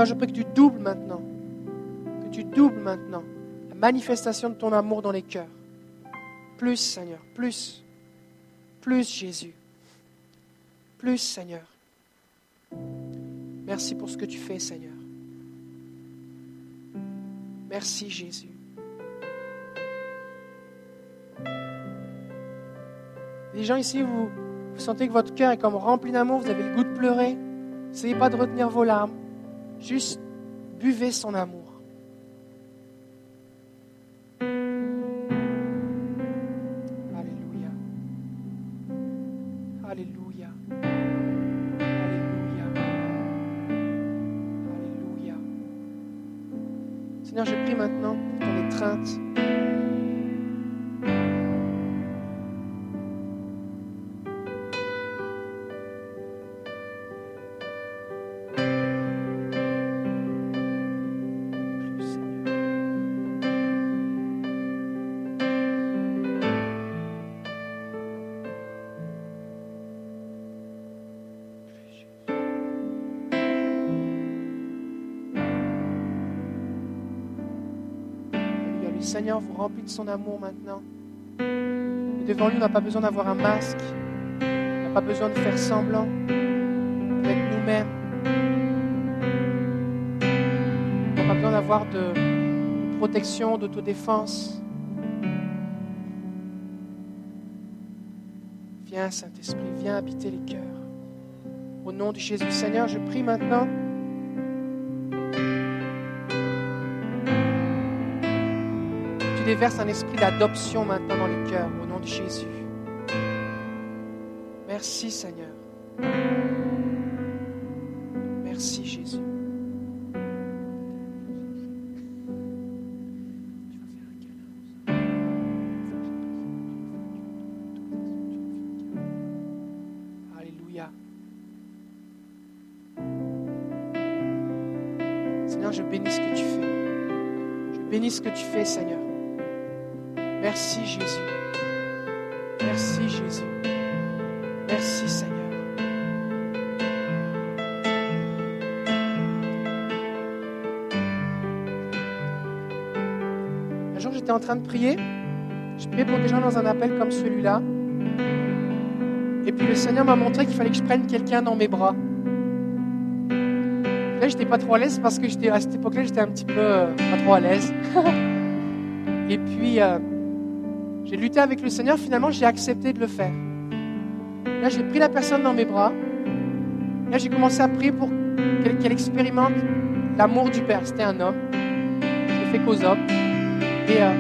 [SPEAKER 1] Je prie que tu doubles maintenant, que tu doubles maintenant la manifestation de ton amour dans les cœurs. Plus, Seigneur, plus, plus, Jésus, plus, Seigneur. Merci pour ce que tu fais, Seigneur. Merci, Jésus. Les gens ici, vous, sentez que votre cœur est comme rempli d'amour, vous avez le goût de pleurer. N'essayez pas de retenir vos larmes. Juste buvez son amour. Seigneur vous remplit de son amour maintenant. Et devant lui, on n'a pas besoin d'avoir un masque. On n'a pas besoin de faire semblant d'être nous-mêmes. On n'a pas besoin d'avoir de, protection, d'autodéfense. Viens, Saint-Esprit, viens habiter les cœurs. Au nom de Jésus, Seigneur, je prie maintenant. Déverses un esprit d'adoption maintenant dans les cœurs, au nom de Jésus. Merci, Seigneur. Merci, Jésus. Alléluia. Seigneur, je bénis ce que tu fais. Je bénis ce que tu fais, Seigneur. Merci, Jésus. Merci, Jésus. Merci, Seigneur. Un jour, j'étais en train de prier. Je priais pour des gens dans un appel comme celui-là. Et puis le Seigneur m'a montré qu'il fallait que je prenne quelqu'un dans mes bras. Là, j'étais pas trop à l'aise parce que j'étais à cette époque-là, j'étais un petit peu euh, pas trop à l'aise. Et puis, euh, j'ai lutté avec le Seigneur. Finalement, j'ai accepté de le faire. Là, j'ai pris la personne dans mes bras. Là, j'ai commencé à prier pour qu'elle expérimente l'amour du Père. C'était un homme. Je l'ai fait qu'aux hommes. Et, euh,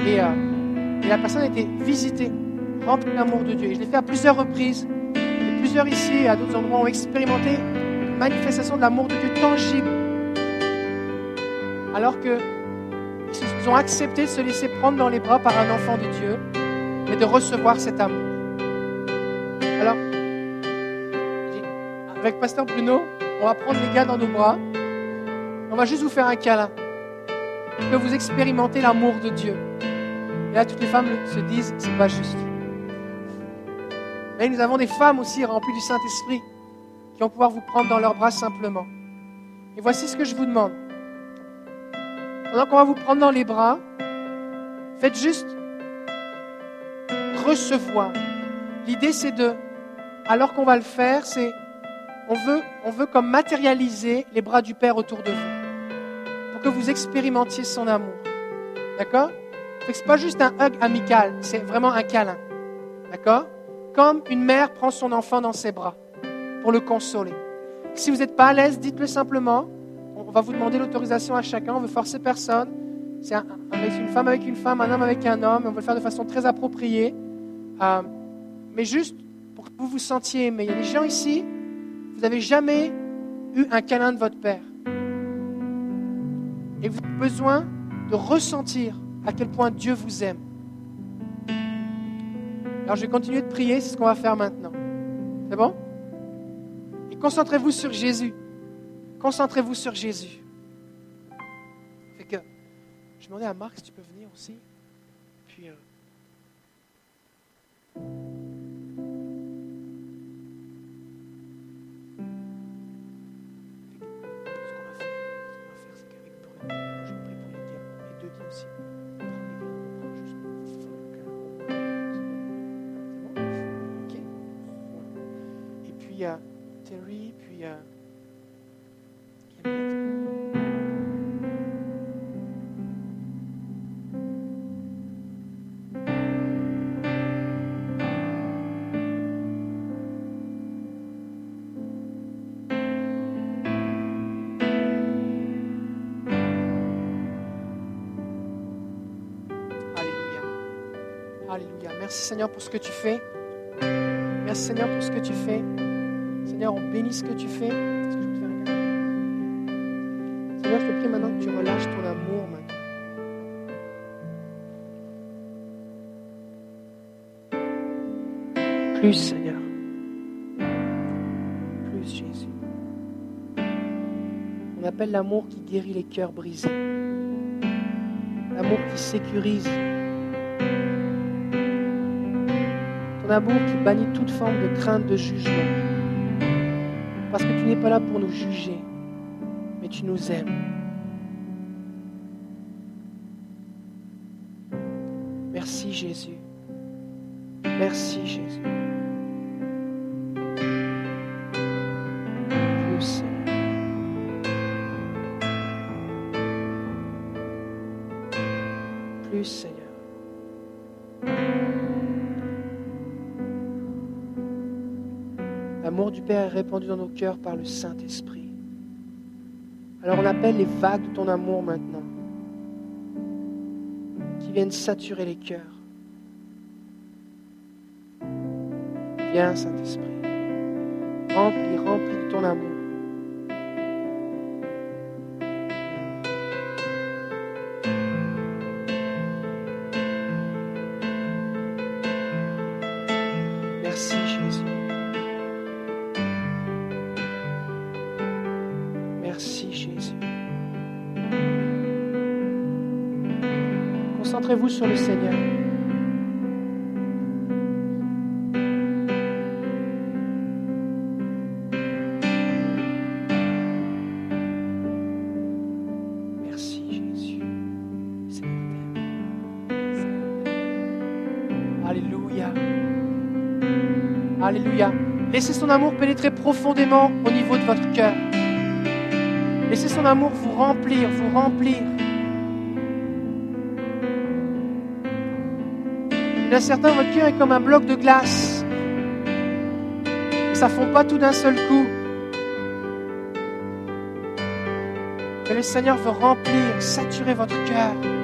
[SPEAKER 1] euh, et la personne a été visitée, remplie d'amour de Dieu. Et je l'ai fait à plusieurs reprises. Et plusieurs ici et à d'autres endroits ont expérimenté une manifestation de l'amour de Dieu tangible. Alors que ils ont accepté de se laisser prendre dans les bras par un enfant de Dieu et de recevoir cet amour. Alors, avec Pasteur Bruno, on va prendre les gars dans nos bras. On va juste vous faire un câlin. Que vous expérimentez l'amour de Dieu. Et là, toutes les femmes se disent, c'est pas juste. Mais nous avons des femmes aussi remplies du Saint-Esprit qui vont pouvoir vous prendre dans leurs bras simplement. Et voici ce que je vous demande. Pendant qu'on va vous prendre dans les bras, faites juste recevoir. L'idée, c'est de, alors qu'on va le faire, c'est, on veut, on veut comme matérialiser les bras du Père autour de vous, pour que vous expérimentiez son amour. D'accord? C'est pas juste un hug amical, c'est vraiment un câlin. D'accord? Comme une mère prend son enfant dans ses bras pour le consoler. Si vous n'êtes pas à l'aise, dites-le simplement. On va vous demander l'autorisation à chacun. On veut forcer personne. C'est une femme avec une femme, un homme avec un homme. On veut le faire de façon très appropriée. Euh, mais juste pour que vous vous sentiez aimé. Il y a des gens ici, vous n'avez jamais eu un câlin de votre père. et vous avez besoin de ressentir à quel point Dieu vous aime. Alors je vais continuer de prier, c'est ce qu'on va faire maintenant. C'est bon? Et concentrez-vous sur Jésus. Concentrez-vous sur Jésus. Fait que je demandais à Marc si tu peux venir aussi. Puis euh, Merci Seigneur pour ce que tu fais. Merci Seigneur pour ce que tu fais. Seigneur, on bénit ce que tu fais. Est-ce que je peux Seigneur, je te prie maintenant que tu relâches ton amour maintenant. Plus Seigneur. Plus Jésus. On appelle l'amour qui guérit les cœurs brisés. L'amour qui sécurise. Ton amour qui bannit toute forme de crainte de jugement. Parce que tu n'es pas là pour nous juger, mais tu nous aimes. L'amour du Père est répandu dans nos cœurs par le Saint-Esprit. Alors on appelle les vagues de ton amour maintenant, qui viennent saturer les cœurs. Viens, Saint-Esprit. Remplis, remplis de ton amour. Sur le Seigneur. Merci Jésus. Alléluia. Alléluia. Laissez son amour pénétrer profondément au niveau de votre cœur. Laissez son amour vous remplir, vous remplir. Il y certains, votre cœur est comme un bloc de glace. Ça ne fond pas tout d'un seul coup. Mais le Seigneur veut remplir, saturer votre cœur.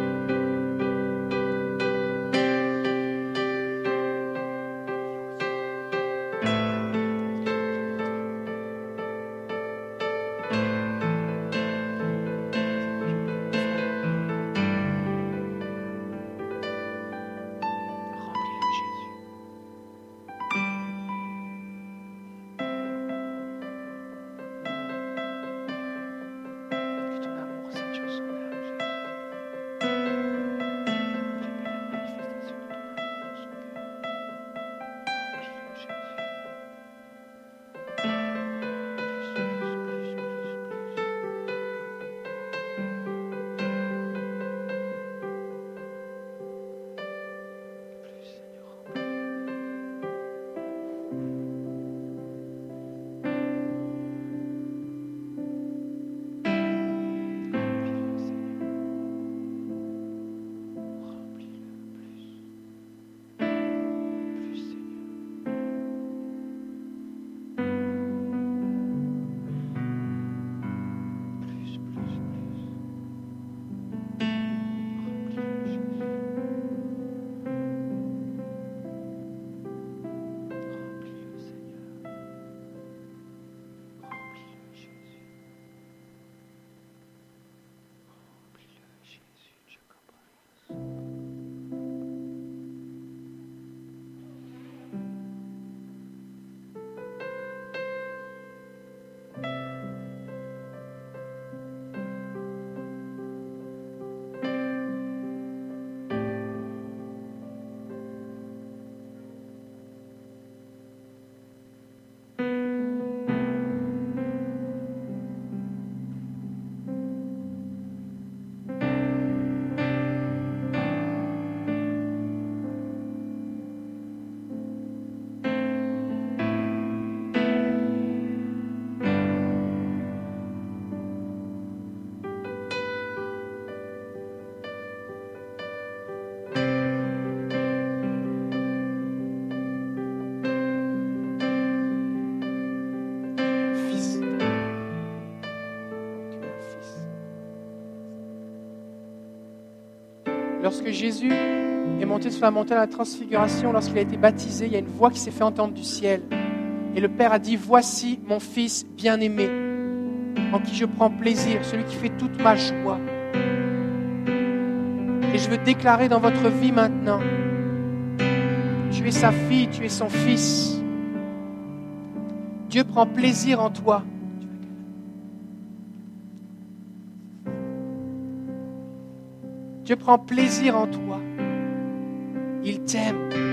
[SPEAKER 1] Lorsque Jésus est monté sur la montagne de la transfiguration, lorsqu'il a été baptisé, il y a une voix qui s'est fait entendre du ciel. Et le Père a dit, voici mon Fils bien-aimé, en qui je prends plaisir, celui qui fait toute ma joie. Et je veux déclarer dans votre vie maintenant, tu es sa fille, tu es son fils. Dieu prend plaisir en toi. Dieu prend plaisir en toi. Il t'aime.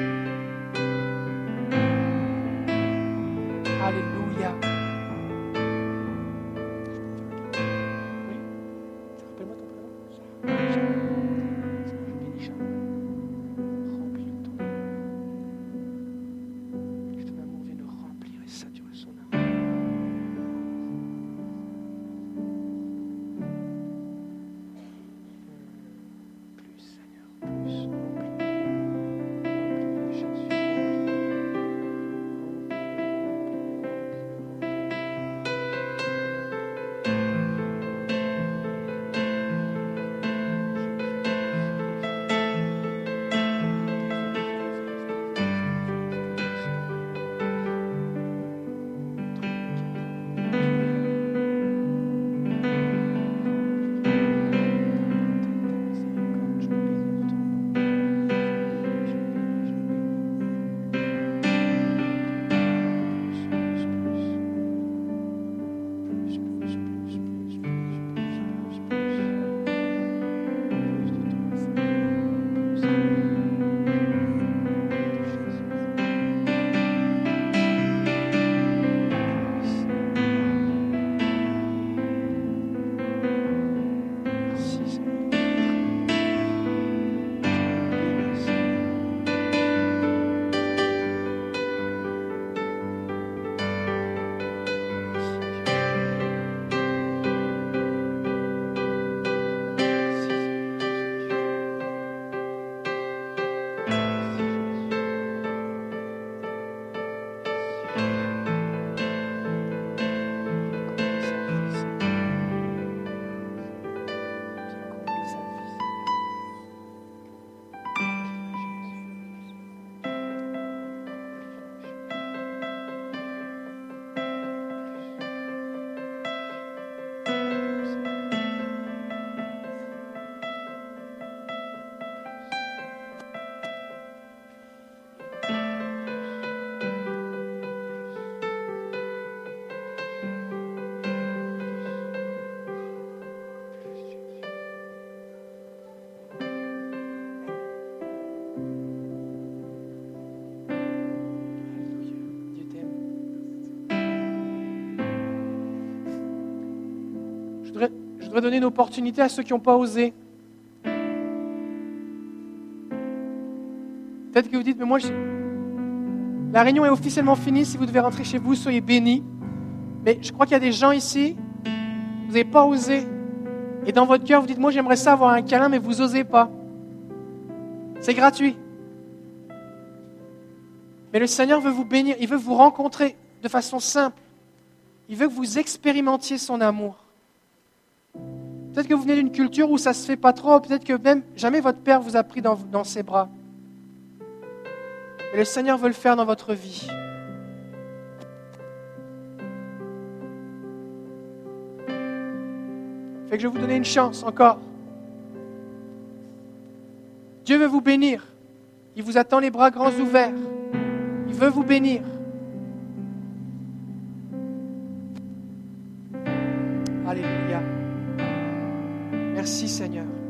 [SPEAKER 1] Voudrais, donner une opportunité à ceux qui n'ont pas osé. Peut-être que vous dites, mais moi, je- la réunion est officiellement finie. Si vous devez rentrer chez vous, soyez bénis. Mais je crois qu'il y a des gens ici, vous n'avez pas osé. Et dans votre cœur, vous dites, moi, j'aimerais ça avoir un câlin, mais vous n'osez pas. C'est gratuit. Mais le Seigneur veut vous bénir, il veut vous rencontrer de façon simple. Il veut que vous expérimentiez son amour. Peut-être que vous venez d'une culture où ça ne se fait pas trop, peut-être que même jamais votre Père vous a pris dans, ses bras. Mais le Seigneur veut le faire dans votre vie. Fait que je vais vous donner une chance encore. Dieu veut vous bénir. Il vous attend les bras grands ouverts. Il veut vous bénir. Merci Seigneur.